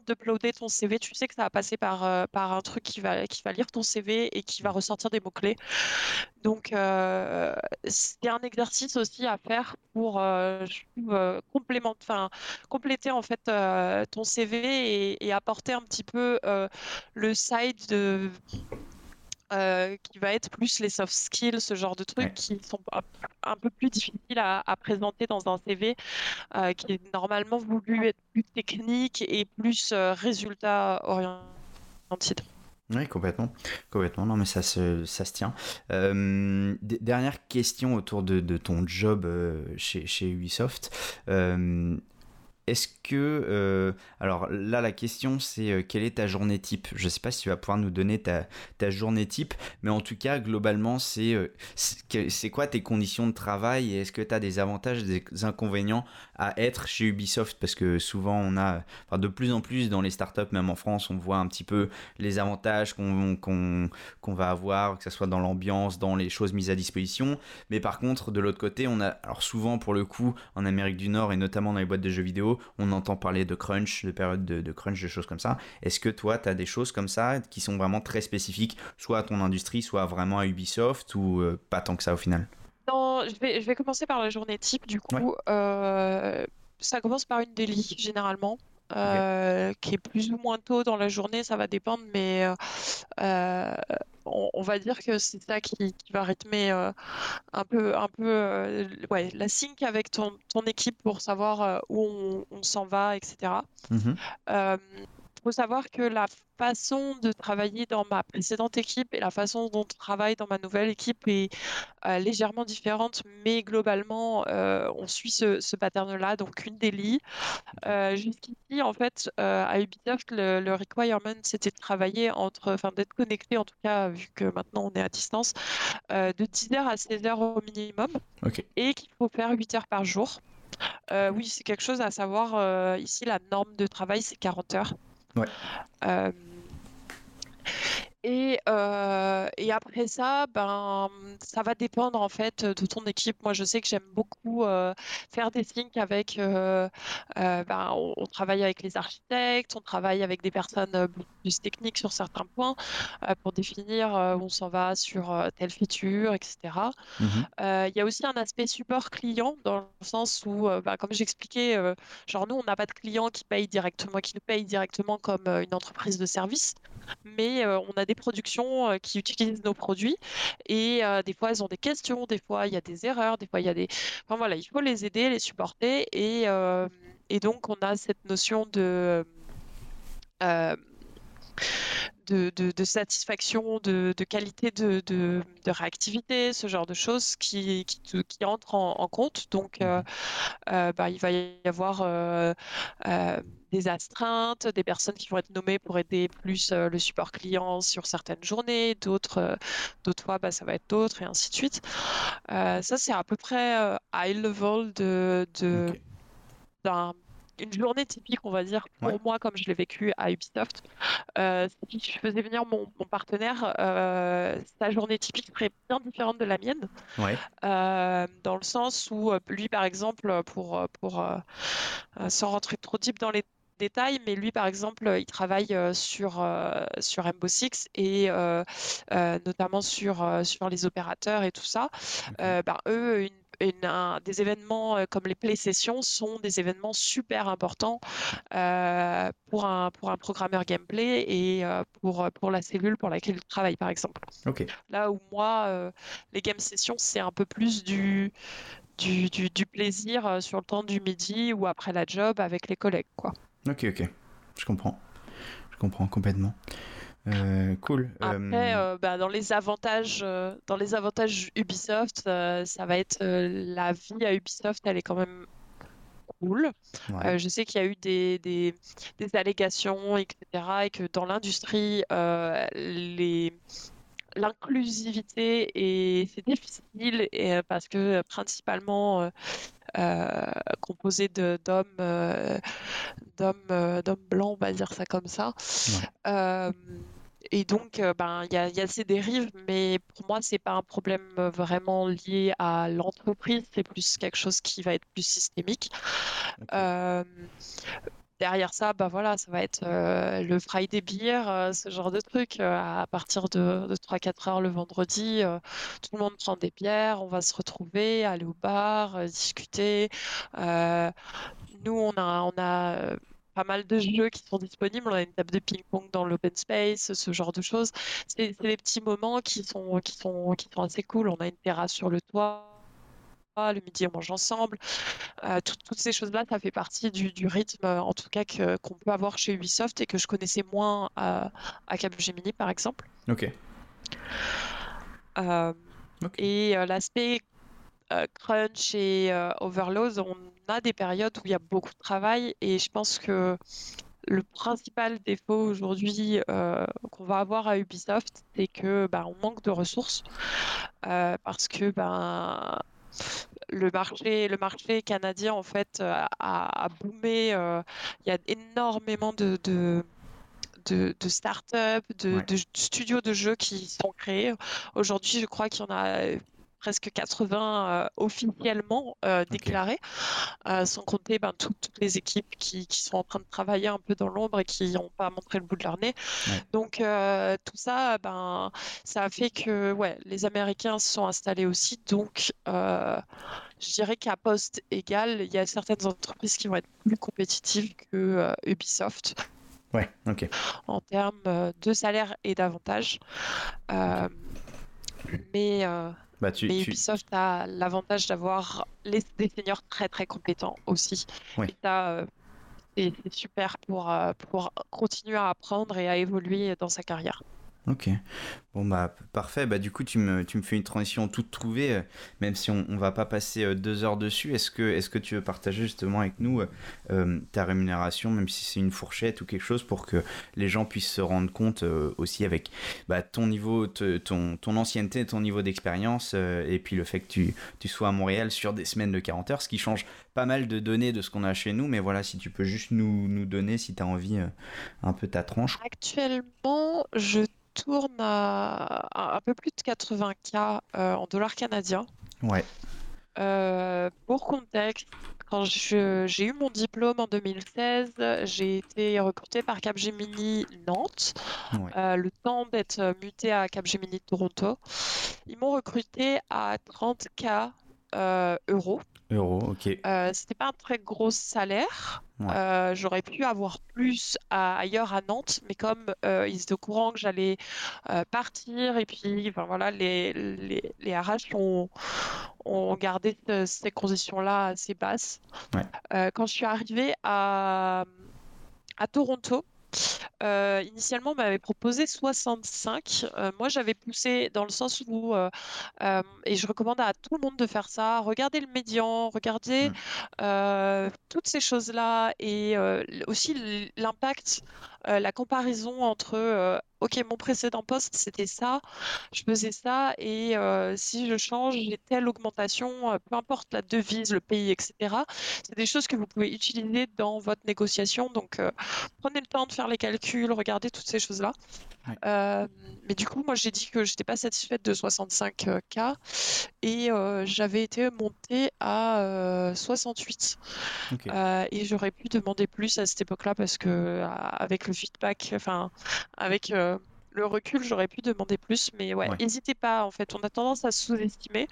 d'uploader ton CV, tu sais que ça va passer par, euh, par un truc qui va, qui va lire ton CV et qui va mmh. ressortir des mots-clés. Donc, euh, c'est un exercice aussi à faire pour euh, compléter en fait ton CV et, et, apporter un petit peu le side de euh, qui va être plus les soft skills, ce genre de trucs qui sont un peu plus difficiles à, présenter dans un CV, euh, qui est normalement voulu être plus technique et plus euh, résultat orienté. Oui, complètement. Complètement. Non, mais ça se, ça se tient. dernière question autour de, de ton job chez, chez Ubisoft. Est-ce que... Euh, alors là, la question, c'est euh, quelle est ta journée type? Je ne sais pas si tu vas pouvoir nous donner ta, journée type, mais en tout cas, globalement, c'est euh, quoi tes conditions de travail est-ce que tu as des avantages, des inconvénients à être chez Ubisoft Parce que souvent, on a... Enfin, de plus en plus dans les startups, même en France, on voit un petit peu les avantages qu'on qu'on va avoir, que ce soit dans l'ambiance, dans les choses mises à disposition. Mais par contre, de l'autre côté, on a... Alors souvent, pour le coup, en Amérique du Nord et notamment dans les boîtes de jeux vidéo, on entend parler de crunch, de période de, crunch, de choses comme ça. Est-ce que toi, tu as des choses comme ça qui sont vraiment très spécifiques, soit à ton industrie, soit vraiment à Ubisoft, ou euh, pas tant que ça au final? Je vais, je vais commencer par la journée type, du coup. Euh, ça commence par une délit, généralement. Euh, qui est plus ou moins tôt dans la journée, ça va dépendre, mais on, va dire que c'est ça qui, va rythmer euh, un peu, un peu euh, ouais, la sync avec ton, ton équipe pour savoir euh, où on, s'en va, etc faut savoir que la façon de travailler dans ma précédente équipe et la façon dont on travaille dans ma nouvelle équipe est euh, légèrement différente, mais globalement, euh, on suit ce, pattern-là. Donc, une délit. Euh, jusqu'ici, en fait, à Ubisoft, le, requirement, c'était de travailler entre, enfin, d'être connecté, en tout cas, vu que maintenant on est à distance, de 10 heures à 16 heures au minimum. Et qu'il faut faire 8 heures par jour. oui, c'est quelque chose à savoir. ici, la norme de travail, c'est 40 heures. Ouais. Euh, et, euh, et, après ça, ben, ça va dépendre en fait de ton équipe. Moi, je sais que j'aime beaucoup euh, faire des syncs avec. Euh, ben, on, travaille avec les architectes, on travaille avec des personnes plus techniques sur certains points pour définir où on s'en va sur telle feature, etc. Mmh il y a aussi un aspect support client dans le sens où, ben, comme j'expliquais, genre nous, on n'a pas de clients qui payent directement, qui nous payent directement comme une entreprise de service mais on a des productions qui utilisent nos produits. Et des fois elles ont des questions, des fois il y a des erreurs, des fois il y a des... Enfin voilà, il faut les aider, les supporter. Et, et donc on a cette notion de de, satisfaction, de, qualité de, réactivité, ce genre de choses qui, qui, entrent en, compte. Donc, euh, euh, bah, il va y avoir euh, des astreintes, des personnes qui vont être nommées pour aider plus le support client sur certaines journées, d'autres d'autres fois, bah, ça va être d'autres, et ainsi de suite. ça, c'est à peu près high level de, d'un une journée typique, on va dire, pour moi, comme je l'ai vécu à Ubisoft. Euh, si je faisais venir mon, partenaire, euh, sa journée typique serait bien différente de la mienne. Euh, dans le sens où lui, par exemple, pour, pour sans rentrer trop deep dans les détails, mais lui, par exemple, il travaille sur, sur Rainbow Six et notamment sur, sur les opérateurs et tout ça. Ben, eux, une des événements euh, comme les play sessions sont des événements super importants euh, pour, un, pour un programmeur gameplay et euh, pour, pour la cellule pour laquelle il travaille, par exemple. Là où moi, les game sessions, c'est un peu plus du, du, du, plaisir sur le temps du midi ou après la job avec les collègues. Quoi. Ok, ok. Je comprends. Je comprends complètement. Euh, cool. Après, euh, bah, dans les avantages, euh, dans les avantages Ubisoft, ça va être la vie à Ubisoft, elle est quand même cool. je sais qu'il y a eu des, des, des, allégations, etc., et que dans l'industrie, les l'inclusivité et c'est difficile et, parce que principalement composé d'hommes d'hommes d'hommes blancs on va dire ça comme ça. Et donc, euh, ben, il y, a, ces dérives, mais pour moi, c'est pas un problème euh, vraiment lié à l'entreprise, c'est plus quelque chose qui va être plus systémique. Euh, derrière ça, bah voilà, ça va être le Friday Beer, ce genre de truc. à partir de, 3-4 heures le vendredi, tout le monde prend des bières, on va se retrouver, aller au bar, discuter. nous, on a, on a pas mal de jeux qui sont disponibles. On a une table de ping-pong dans l'open space, ce genre de choses. C'est des petits moments qui sont, qui, sont, qui sont assez cool. On a une terrasse sur le toit. Le midi, on mange ensemble. Euh, toutes ces choses-là, ça fait partie du, du rythme, en tout cas, qu'on peut avoir chez Ubisoft et que je connaissais moins à, à Capgemini, par exemple. Ok. Euh, et euh, l'aspect crunch et overload, on a des périodes où il y a beaucoup de travail et je pense que le principal défaut aujourd'hui euh, qu'on va avoir à Ubisoft, c'est que bah, on manque de ressources euh, parce que ben le marché, le marché canadien en fait a, a boomé. Euh, il y a énormément de, de de, de start-up, de, de, studios de jeux qui sont créés. Aujourd'hui, je crois qu'il y en a presque 80 euh, officiellement euh, déclarés, euh, sans compter ben, toutes les équipes qui, sont en train de travailler un peu dans l'ombre et qui n'ont pas montré le bout de leur nez. Donc tout ça, ben, ça a fait que ouais, les Américains se sont installés aussi. Donc je dirais qu'à poste égal, il y a certaines entreprises qui vont être plus compétitives que Ubisoft. Ouais, ok. En termes de salaire et d'avantages. Mais bah, Mais Ubisoft a l'avantage d'avoir des seniors très très compétents aussi. Et ça, euh, c'est super pour, euh, pour continuer à apprendre et à évoluer dans sa carrière. Ok. Bon, bah, parfait. Bah, du coup, tu me, tu me fais une transition toute trouvée, euh, même si on ne va pas passer euh, deux heures dessus. Est-ce que, est que tu veux partager justement avec nous euh, ta rémunération, même si c'est une fourchette ou quelque chose, pour que les gens puissent se rendre compte aussi avec bah, ton niveau, ton, ton ancienneté, ton niveau d'expérience, et puis le fait que tu, tu sois à Montréal sur des semaines de 40 heures, ce qui change pas mal de données de ce qu'on a chez nous. Mais voilà, si tu peux juste nous, nous donner, si tu as envie, un peu ta tranche. Actuellement, je tourne à un peu plus de 80K euh, en dollars canadiens. Ouais. Euh, pour contexte, quand j'ai eu mon diplôme en 2016, j'ai été recrutée par Capgemini Nantes. Euh, le temps d'être muté à Capgemini Toronto. Ils m'ont recruté à 30K euros. Euros, ok. Euh, c'était pas un très gros salaire. Euh, j'aurais pu avoir plus ailleurs à Nantes, mais comme euh, ils étaient au courant que j'allais partir, et puis enfin, voilà, les, les, les RH ont, ont gardé ces conditions-là assez basses. quand je suis arrivée à, à Toronto, initialement, m'avait proposé 65. moi, j'avais poussé dans le sens où, et je recommande à tout le monde de faire ça, regardez le médian, regardez mmh. toutes ces choses-là et aussi l'impact euh, la comparaison entre euh, OK, mon précédent poste, c'était ça, je faisais ça, et euh, si je change, j'ai telle augmentation, peu importe la devise, le pays, etc. C'est des choses que vous pouvez utiliser dans votre négociation. Donc, prenez le temps de faire les calculs, regardez toutes ces choses-là. mais du coup, moi, j'ai dit que j'étais pas satisfaite de 65K et j'avais été montée à 68. et j'aurais pu demander plus à cette époque-là parce que avec le feedback, enfin, avec euh, le recul, j'aurais pu demander plus, mais ouais, n'hésitez pas. En fait, on a tendance à sous-estimer.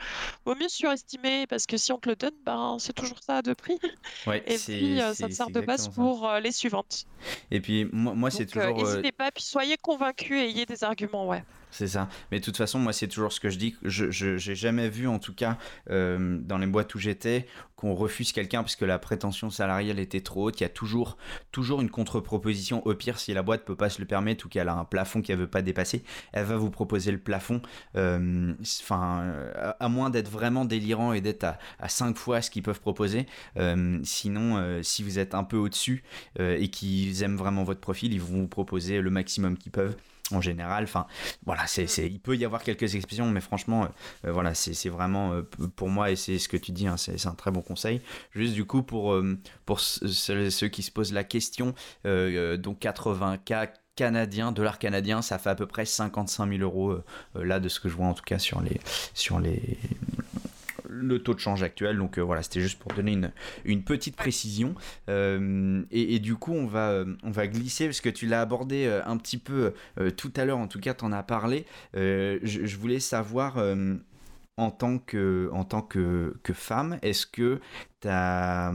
Vaut mieux surestimer parce que si on te le donne, ben c'est toujours ça de prix. et puis euh, ça te sert de base pour euh, les suivantes. Et puis moi, moi c'est toujours. N'hésitez pas, puis soyez convaincus et ayez des arguments, ouais. C'est ça. Mais de toute façon, moi, c'est toujours ce que je dis. Je n'ai jamais vu, en tout cas, dans les boîtes où j'étais, qu'on refuse quelqu'un parce que la prétention salariale était trop haute. Il y a toujours, toujours une contre-proposition. Au pire, si la boîte peut pas se le permettre ou qu'elle a un plafond qu'elle veut pas dépasser, elle va vous proposer le plafond. Euh, enfin, euh, à moins d'être vraiment délirant et d'être à, à 5 fois ce qu'ils peuvent proposer. Euh, sinon, si vous êtes un peu au-dessus et qu'ils aiment vraiment votre profil, ils vont vous proposer le maximum qu'ils peuvent en général. Enfin, voilà, c'est, il peut y avoir quelques exceptions, mais franchement, voilà, c'est, vraiment pour moi et c'est ce que tu dis, hein, c'est, un très bon conseil. Juste du coup, pour, euh, pour ceux, qui se posent la question, euh, euh, donc 80K canadiens, dollars canadiens, ça fait à peu près 55 000 euros là de ce que je vois en tout cas sur les sur les le taux de change actuel. Donc voilà, c'était juste pour donner une, une petite précision. et, du coup, on va, on va glisser, parce que tu l'as abordé un petit peu tout à l'heure, en tout cas, tu en as parlé. Je, je, voulais savoir en tant que, en tant que, que femme, est-ce que tu as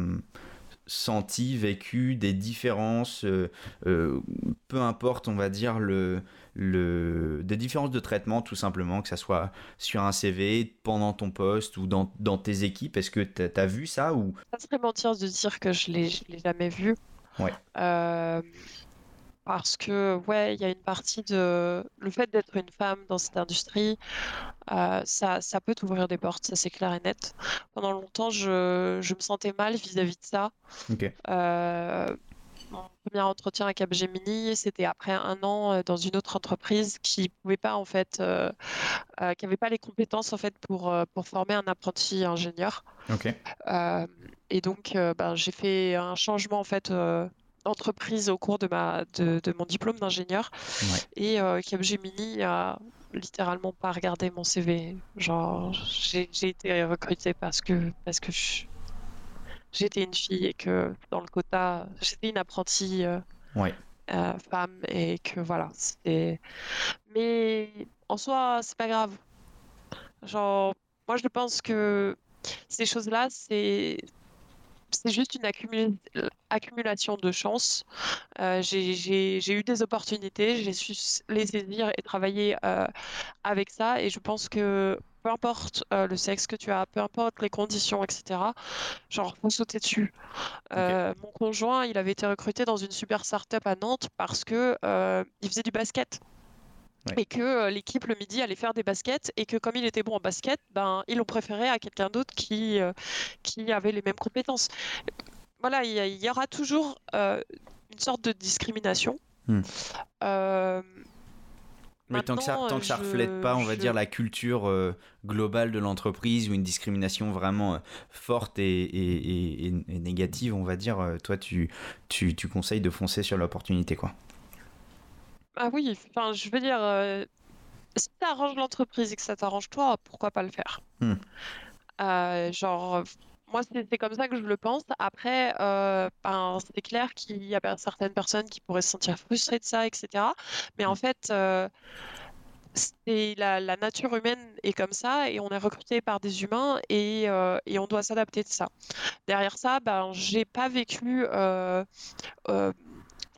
senti, vécu des différences, euh, euh, peu importe, on va dire, le, le, des différences de traitement, tout simplement, que ce soit sur un CV, pendant ton poste ou dans, dans tes équipes Est-ce que tu as, vu ça ou... Ça serait mentir de dire que je ne l'ai jamais vu. Ouais. Euh, parce que, ouais, il y a une partie de le fait d'être une femme dans cette industrie, euh, ça, ça peut t'ouvrir des portes, ça c'est clair et net. Pendant longtemps, je, je me sentais mal vis-à-vis de ça. Euh, mon premier entretien à Capgemini, c'était après un an euh, dans une autre entreprise qui pouvait pas en fait, qui avait pas les compétences en fait pour pour former un apprenti ingénieur. et donc, ben, j'ai fait un changement en fait entreprise au cours de, ma, de, mon diplôme d'ingénieur. Et euh, Capgemini a littéralement pas regardé mon CV. Genre, j'ai été recrutée parce que, parce que j'étais une fille et que dans le quota, j'étais une apprentie euh, euh, femme et que voilà. Mais en soi, c'est pas grave. Genre, moi, je pense que ces choses-là, c'est c'est juste une accumulation de chance. Euh, j'ai eu des opportunités, j'ai su les saisir et travailler euh, avec ça. Et je pense que peu importe euh, le sexe que tu as, peu importe les conditions, etc., genre, faut sauter dessus. Mon conjoint, il avait été recruté dans une super startup à Nantes parce que il faisait du basket et que euh, l'équipe le midi allait faire des baskets et que comme il était bon en basket, ben ils l'ont préféré à quelqu'un d'autre qui euh, qui avait les mêmes compétences. Voilà, il y, aura toujours euh, une sorte de discrimination. Hmm. Mais tant que ça, tant que ça reflète pas, on va dire, la culture globale de l'entreprise ou une discrimination vraiment forte et, et, et, négative, on va dire, toi, tu, tu, tu conseilles de foncer sur l'opportunité, quoi. Ah oui, enfin, je veux dire, euh, si ça arrange l'entreprise et que ça t'arrange toi, pourquoi pas le faire? Hmm. Euh, genre, moi, c'est comme ça que je le pense. Après, euh, ben, c'est clair qu'il y a certaines personnes qui pourraient se sentir frustrées de ça, etc. Mais en fait, c'est la, nature humaine est comme ça et on est recruté par des humains et, et on doit s'adapter de ça. Derrière ça, ben, j'ai pas vécu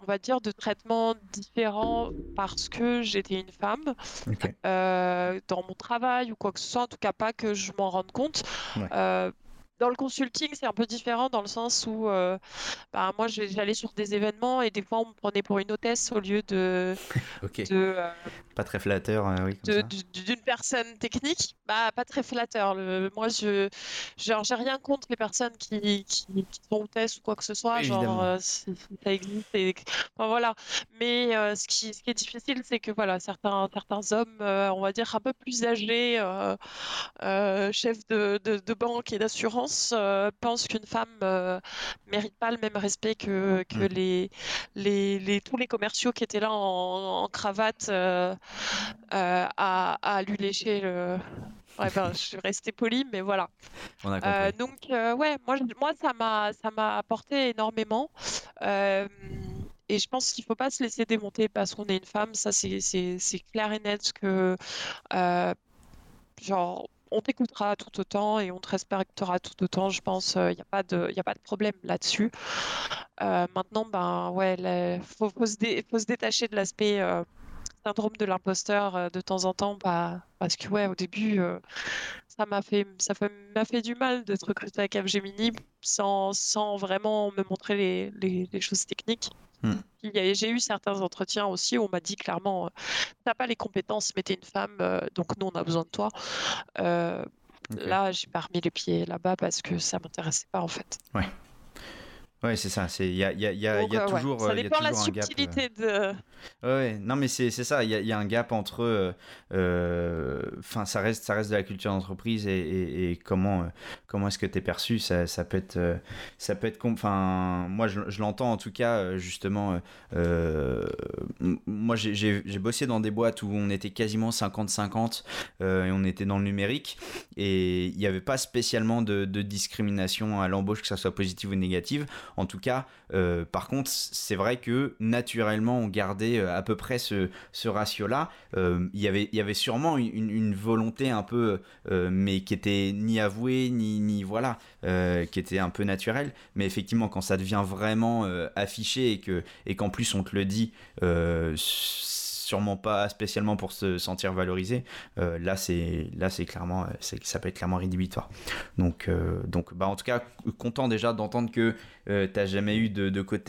on va dire, de traitements différents parce que j'étais une femme euh, dans mon travail ou quoi que ce soit, en tout cas pas que je m'en rende compte. Euh, dans le consulting, c'est un peu différent dans le sens où euh, bah, moi, j'allais sur des événements et des fois, on me prenait pour une hôtesse au lieu de. euh, Pas très flatteur, euh, oui. d'une personne technique, bah, pas très flatteur. Le, moi, je j'ai rien contre les personnes qui, qui, qui sont hôtesses ou quoi que ce soit. Genre, Évidemment. euh, ça existe. Et, enfin, voilà. Mais ce qui, ce qui est difficile, c'est que voilà, certains, certains hommes, on va dire un peu plus âgés, chefs de, de, de banque et d'assurance, euh, pensent qu'une femme euh, mérite pas le même respect que, que Mm. les, les, les, tous les commerciaux qui étaient là en, en cravate euh, à, à lui lécher le. Ouais, ben, je suis restée polie, mais voilà. On a compris. Donc, ouais, moi, ça m'a, apporté énormément. Et je pense qu'il faut pas se laisser démonter parce qu'on est une femme. Ça, c'est, clair et net que, euh, genre, on t'écoutera tout autant et on te respectera tout autant. Je pense, il n'y a pas de, problème là-dessus. Euh, maintenant, ben, ouais, il faut, se détacher de l'aspect euh, syndrome de l'imposteur euh, de temps en temps, bah, parce que, ouais, au début, euh, ça m'a fait, ça m'a fait du mal d'être recrutée à Capgemini sans, sans vraiment me montrer les, les- les choses techniques. Hmm. Puis, il y a- J'ai eu certains entretiens aussi où on m'a dit clairement, euh, t'as pas les compétences, mais t'es une femme, euh, donc nous on a besoin de toi. Euh, Ok. Là, j'ai pas remis les pieds là-bas parce que ça m'intéressait pas en fait. Ouais, c'est ça. Il y a, y a- y a- il y a Donc, ouais, toujours, ça dépend de la un gap. subtilité de. Ouais, ouais. non mais c'est ça, il y a, un gap entre, euh, euh, enfin ça reste ça reste de la culture d'entreprise et, et- et comment euh, comment est-ce que tu es perçu, ça, ça peut être ça peut être, enfin moi je, je l'entends en tout cas justement, euh, moi j'ai- bossé dans des boîtes où on était quasiment 50-50 euh, et on était dans le numérique et il n'y avait pas spécialement de, de discrimination à l'embauche que ça soit positive ou négative. En tout cas, euh, par contre, c'est vrai que naturellement, on gardait euh, à peu près ce, ratio-là. Euh, Il y avait- sûrement une, volonté un peu, mais qui était ni avouée, ni, voilà, qui était un peu naturelle. Mais effectivement, quand ça devient vraiment affiché et que et qu'en plus on te le dit, sûrement pas spécialement pour se sentir valorisé, euh, là c'est là c'est clairement, euh, c'est ça peut être clairement rédhibitoire. Donc euh, donc bah en tout cas content déjà d'entendre que euh, t'as jamais eu de, de côté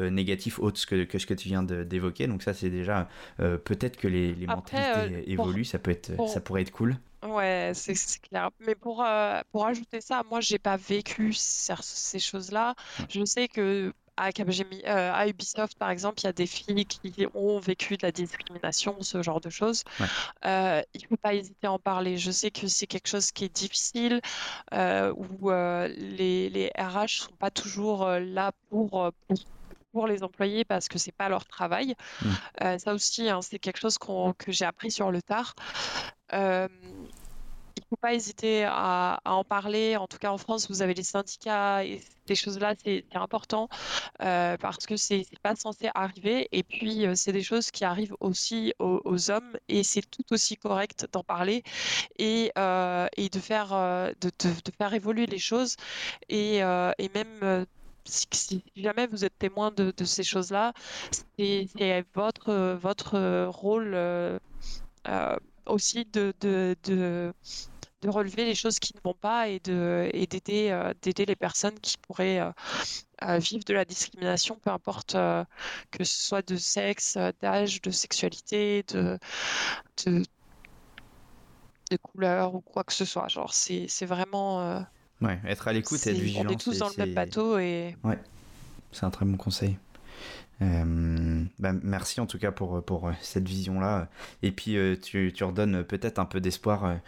négatif autre que, que ce que tu viens d'évoquer. Donc ça c'est déjà peut-être que les, les Après, mentalités évoluent, ça peut être pour- ça pourrait être cool. Ouais, c'est clair. Mais pour, pour ajouter ça, moi, j'ai pas vécu ces, ces choses-là. Je sais que à Capgemini, euh, à Ubisoft, par exemple, il y a des filles qui ont vécu de la discrimination, ce genre de choses. Ouais. Euh, il faut pas hésiter à en parler. Je sais que c'est quelque chose qui est difficile, euh, où les, les RH sont pas toujours là pour, pour pour les employés parce que c'est pas leur travail. Mm. Euh, ça aussi, hein, c'est quelque chose que j'ai appris sur le tard. Euh, pas hésiter à, en parler. En tout cas, en France, vous avez les syndicats et ces choses-là, c'est important euh, parce que c'est pas censé arriver. Et puis, euh, c'est des choses qui arrivent aussi aux, hommes et c'est tout aussi correct d'en parler et, euh, et de faire, de, de- faire évoluer les choses. Et, et même si, jamais vous êtes témoin de, de ces choses-là, c'est votre, votre rôle aussi de, de, de relever les choses qui ne vont pas et de et d'aider euh, d'aider les personnes qui pourraient euh, euh, vivre de la discrimination, peu importe euh, que ce soit de sexe, d'âge, de sexualité, de, de, de couleur ou quoi que ce soit. Genre, c'est vraiment. Ouais, être à l'écoute et être vigilant. on est tous dans le même bateau et C'est un très bon conseil. Euh, bah, merci en tout cas pour, pour euh, cette vision-là. Et puis euh, tu, tu redonnes peut-être un peu d'espoir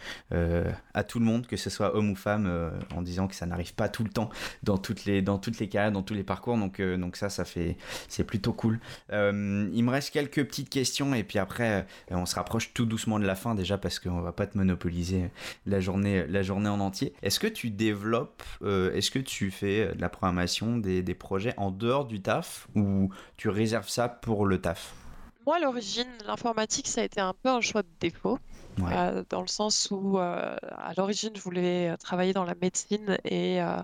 à tout le monde, que ce soit homme ou femme, en disant que ça n'arrive pas tout le temps dans toutes les, dans toutes les dans tous les parcours. Donc, donc ça, ça fait, c'est plutôt cool. Il me reste quelques petites questions et puis après, on se rapproche tout doucement de la fin déjà parce qu'on va pas te monopoliser la journée, la journée en entier. Est-ce que tu développes, est-ce que tu fais de la programmation, des, des projets en dehors du taf ou tu réserves ça pour le taf moi, à l'origine, l'informatique, ça a été un peu un choix de défaut, Ouais. euh, dans le sens où, euh, à l'origine, je voulais euh, travailler dans la médecine et, euh,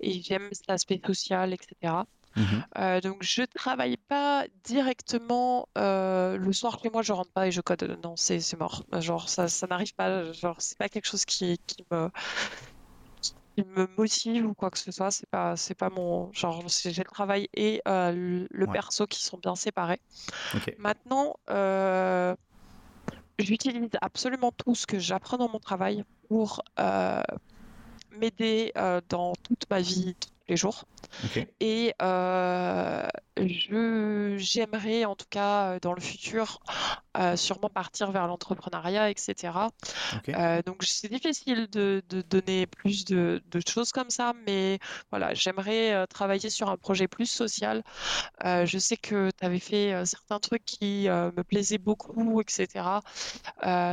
et j'aime cet aspect social, etc. Mhm. Donc, je travaille pas directement le soir chez moi, je rentre pas et je code. Non, c'est c'est mort. Genre, ça, ça n'arrive pas. Genre, c'est pas quelque chose qui, qui me me motive ou quoi que ce soit. C'est pas, c'est pas mon genre. J'ai le travail et le, perso qui sont bien séparés. Maintenant, j'utilise absolument tout ce que j'apprends dans mon travail pour m'aider dans toute ma vie, les jours. Et je, j'aimerais en tout cas dans le futur sûrement partir vers l'entrepreneuriat, etc. donc c'est difficile de, de, donner plus de, de, choses comme ça, mais voilà, j'aimerais travailler sur un projet plus social. je sais que tu avais fait certains trucs qui me plaisaient beaucoup, etc.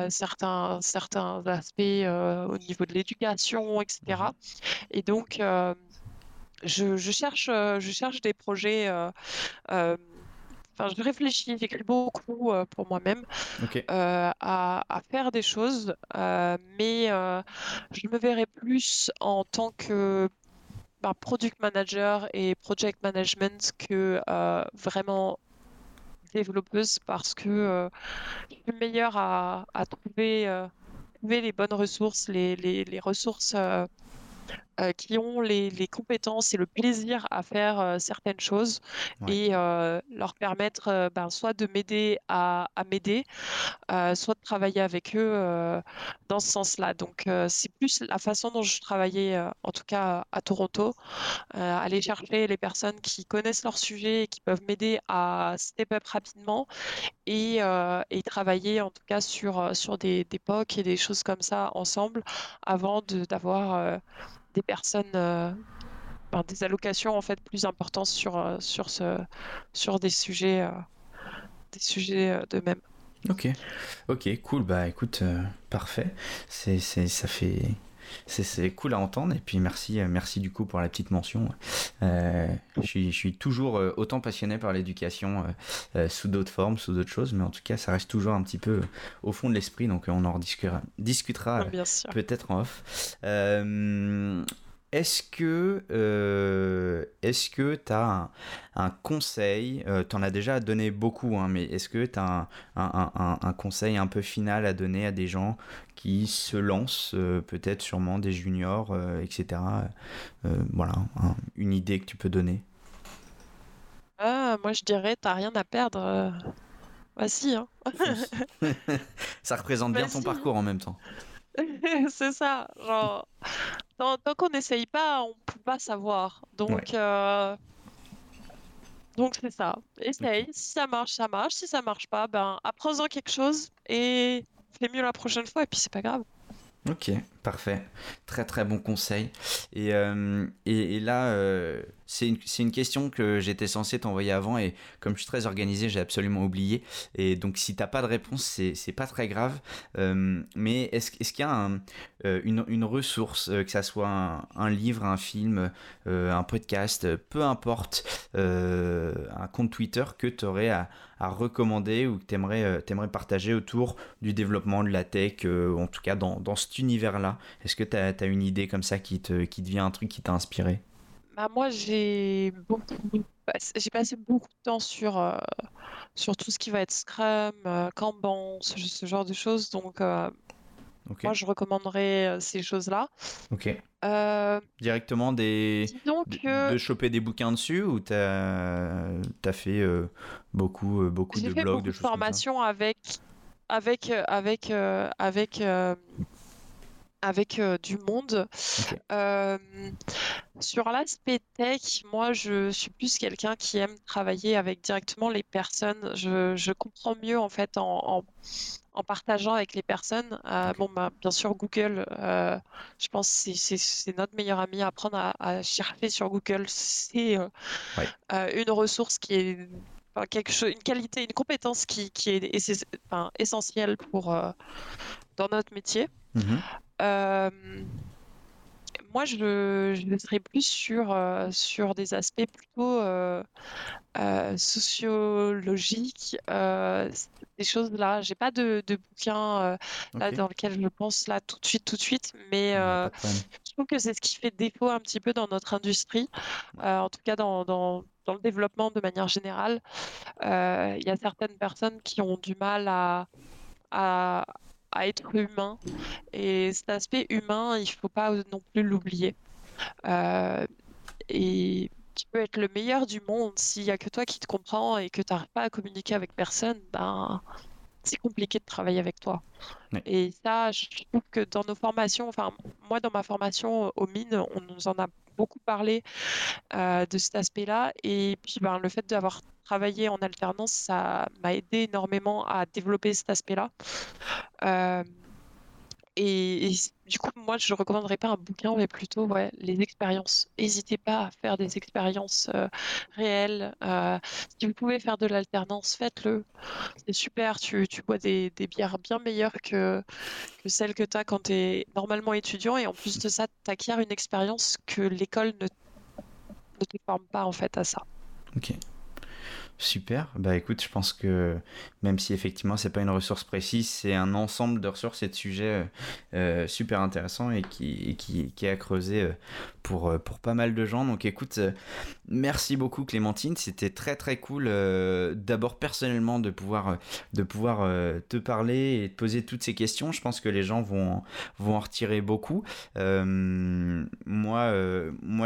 certains, certains aspects au niveau de l'éducation, etc. Mmh Et donc, je, cherche, je cherche des projets. Enfin, je réfléchis, j'écris beaucoup pour moi-même à, faire des choses, mais je me verrais plus en tant que ben, product manager et project management que vraiment développeuse parce que je suis meilleure à, trouver, trouver, les bonnes ressources, les, les, les ressources euh, qui ont les, compétences et le plaisir à faire euh, certaines choses et euh, leur permettre ben, soit de m'aider à, m'aider, soit de travailler avec eux dans ce sens-là. Donc c'est plus la façon dont je travaillais, en tout cas à Toronto, aller chercher les personnes qui connaissent leur sujet et qui peuvent m'aider à step up rapidement et, et, travailler en tout cas sur, sur des, des POC et des choses comme ça ensemble avant d'avoir des personnes, euh, des allocations en fait plus importantes sur, euh, sur, ce, sur des sujets, euh, des sujets de même. Ok, ok, cool. Bah écoute, parfait. C'est, ça fait, c'est cool à entendre. Et puis merci merci du coup pour la petite mention. Je, suis, je, suis, toujours autant passionné par l'éducation sous d'autres formes sous d'autres choses. Mais en tout cas ça reste toujours un petit peu au fond de l'esprit. Donc on en discutera, discutera peut-être en off est-ce que euh, est-ce que tu as un, conseil, euh, tu en as déjà donné beaucoup, hein, mais est-ce que tu as un, conseil un peu final à donner à des gens qui se lancent, euh, peut-être sûrement des juniors, etc. voilà, une idée que tu peux donner? Ah, Moi je dirais, t'as rien à perdre. Voici. Hein. Ça représente bien ton parcours en même temps. c'est ça, genre, tant, qu'on n'essaye pas, on peut pas savoir. Donc, euh, donc c'est ça. Essaye. Si ça marche, ça marche. Si ça marche pas, ben apprends-en quelque chose et fais mieux la prochaine fois. Et puis c'est pas grave. Ok, parfait. Très très bon conseil. Et, euh, et, là, euh, c'est une, question que j'étais censé t'envoyer avant et comme je suis très organisé, j'ai absolument oublié. Et donc si t'as pas de réponse, c'est pas très grave. Euh, mais est-ce est qu'il y a un, une, ressource, que ça soit un, livre, un film, un podcast, peu importe, un compte Twitter que tu aurais à, à, recommander ou que tu aimerais, partager autour du développement de la tech, en tout cas dans, cet univers-là? Est-ce que tu as, une idée comme ça qui te, qui devient un truc qui t'a inspiré? Bah, Moi, j'ai beaucoup j'ai passé beaucoup de temps sur, euh, sur tout ce qui va être Scrum, euh, Kanban, ce, genre de choses. Donc, euh, moi, je recommanderais ces choses-là. Ok. Directement des, de, choper des bouquins dessus ou tu as, fait beaucoup, beaucoup de blogs, de choses formations avec, avec, avec, avec avec du monde. sur l'aspect tech, moi, je suis plus quelqu'un qui aime travailler avec directement les personnes. Je, je comprends mieux, en fait, en, en, partageant avec les personnes. Bon, bah, bien sûr, Google, je pense que c'est notre meilleur ami à apprendre à, chercher sur Google. C'est une ressource qui est quelque chose, une qualité, une compétence qui, qui est enfin, essentielle pour, dans notre métier. Mmh euh, moi, je, je, serais plus sur, euh, sur des aspects plutôt euh, sociologiques, des choses là. J'ai pas de, de bouquin là dans lequel je pense là tout de suite, tout de suite, mais je trouve que c'est ce qui fait défaut un petit peu dans notre industrie, en tout cas dans, dans, dans, le développement de manière générale. Il y a certaines personnes qui ont du mal à, à être humain. Et cet aspect humain, il ne faut pas non plus l'oublier. et tu peux être le meilleur du monde s'il y a que toi qui te comprends et que tu n'arrives pas à communiquer avec personne, ben c'est compliqué de travailler avec toi. Et ça, je trouve que dans nos formations, enfin moi dans ma formation aux mines, on nous en a beaucoup parlé euh, de cet aspect-là. Et puis ben, le fait d'avoir travaillé en alternance, ça m'a aidé énormément à développer cet aspect-là. Euh, et, du coup, moi, je ne recommanderais pas un bouquin, mais plutôt ouais, les expériences. N'hésitez pas à faire des expériences euh, réelles. Euh, si vous pouvez faire de l'alternance, faites-le. C'est super, tu, tu bois des, des, bières bien meilleures que, que celles que tu as quand tu es normalement étudiant. Et en plus de ça, tu acquiers une expérience que l'école ne, ne te forme pas en fait à ça. Ok. Super. Bah écoute, je pense que même si effectivement c'est pas une ressource précise, c'est un ensemble de ressources et de sujets euh, euh, super intéressants et qui, qui, est à creuser euh, pour, pas mal de gens. Donc écoute, merci beaucoup Clémentine, c'était très très cool d'abord personnellement de pouvoir, te parler et te poser toutes ces questions. Je pense que les gens vont, en retirer beaucoup. moi,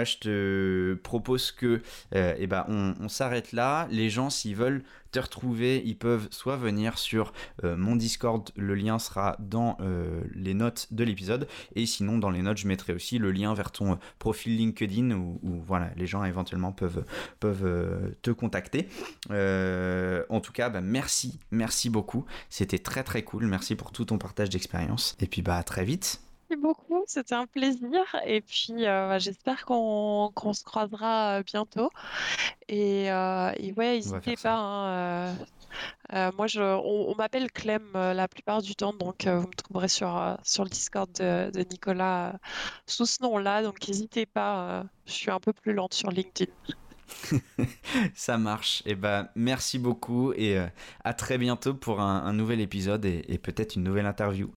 je te propose que eh ben, on, s'arrête là. Les s'ils veulent te retrouver, ils peuvent soit venir sur euh, mon Discord, le lien sera dans euh, les notes de l'épisode, et sinon dans les notes je mettrai aussi le lien vers ton euh, profil LinkedIn où, voilà, les gens éventuellement peuvent, peuvent te contacter. en tout cas, bah, merci, merci beaucoup, c'était très très cool, merci pour tout ton partage d'expérience, et puis bah à très vite. Merci beaucoup, c'était un plaisir. Et puis, bah, j'espère qu'on se croisera bientôt. Et, euh, ouais, n'hésitez pas. Hein, euh, moi, je, on, m'appelle Clem la plupart du temps, donc vous me trouverez sur, sur le Discord de, de Nicolas sous ce nom-là. Donc, n'hésitez pas. je suis un peu plus lente sur LinkedIn. Ça marche. Et eh ben, merci beaucoup et à très bientôt pour un, nouvel épisode et peut-être une nouvelle interview.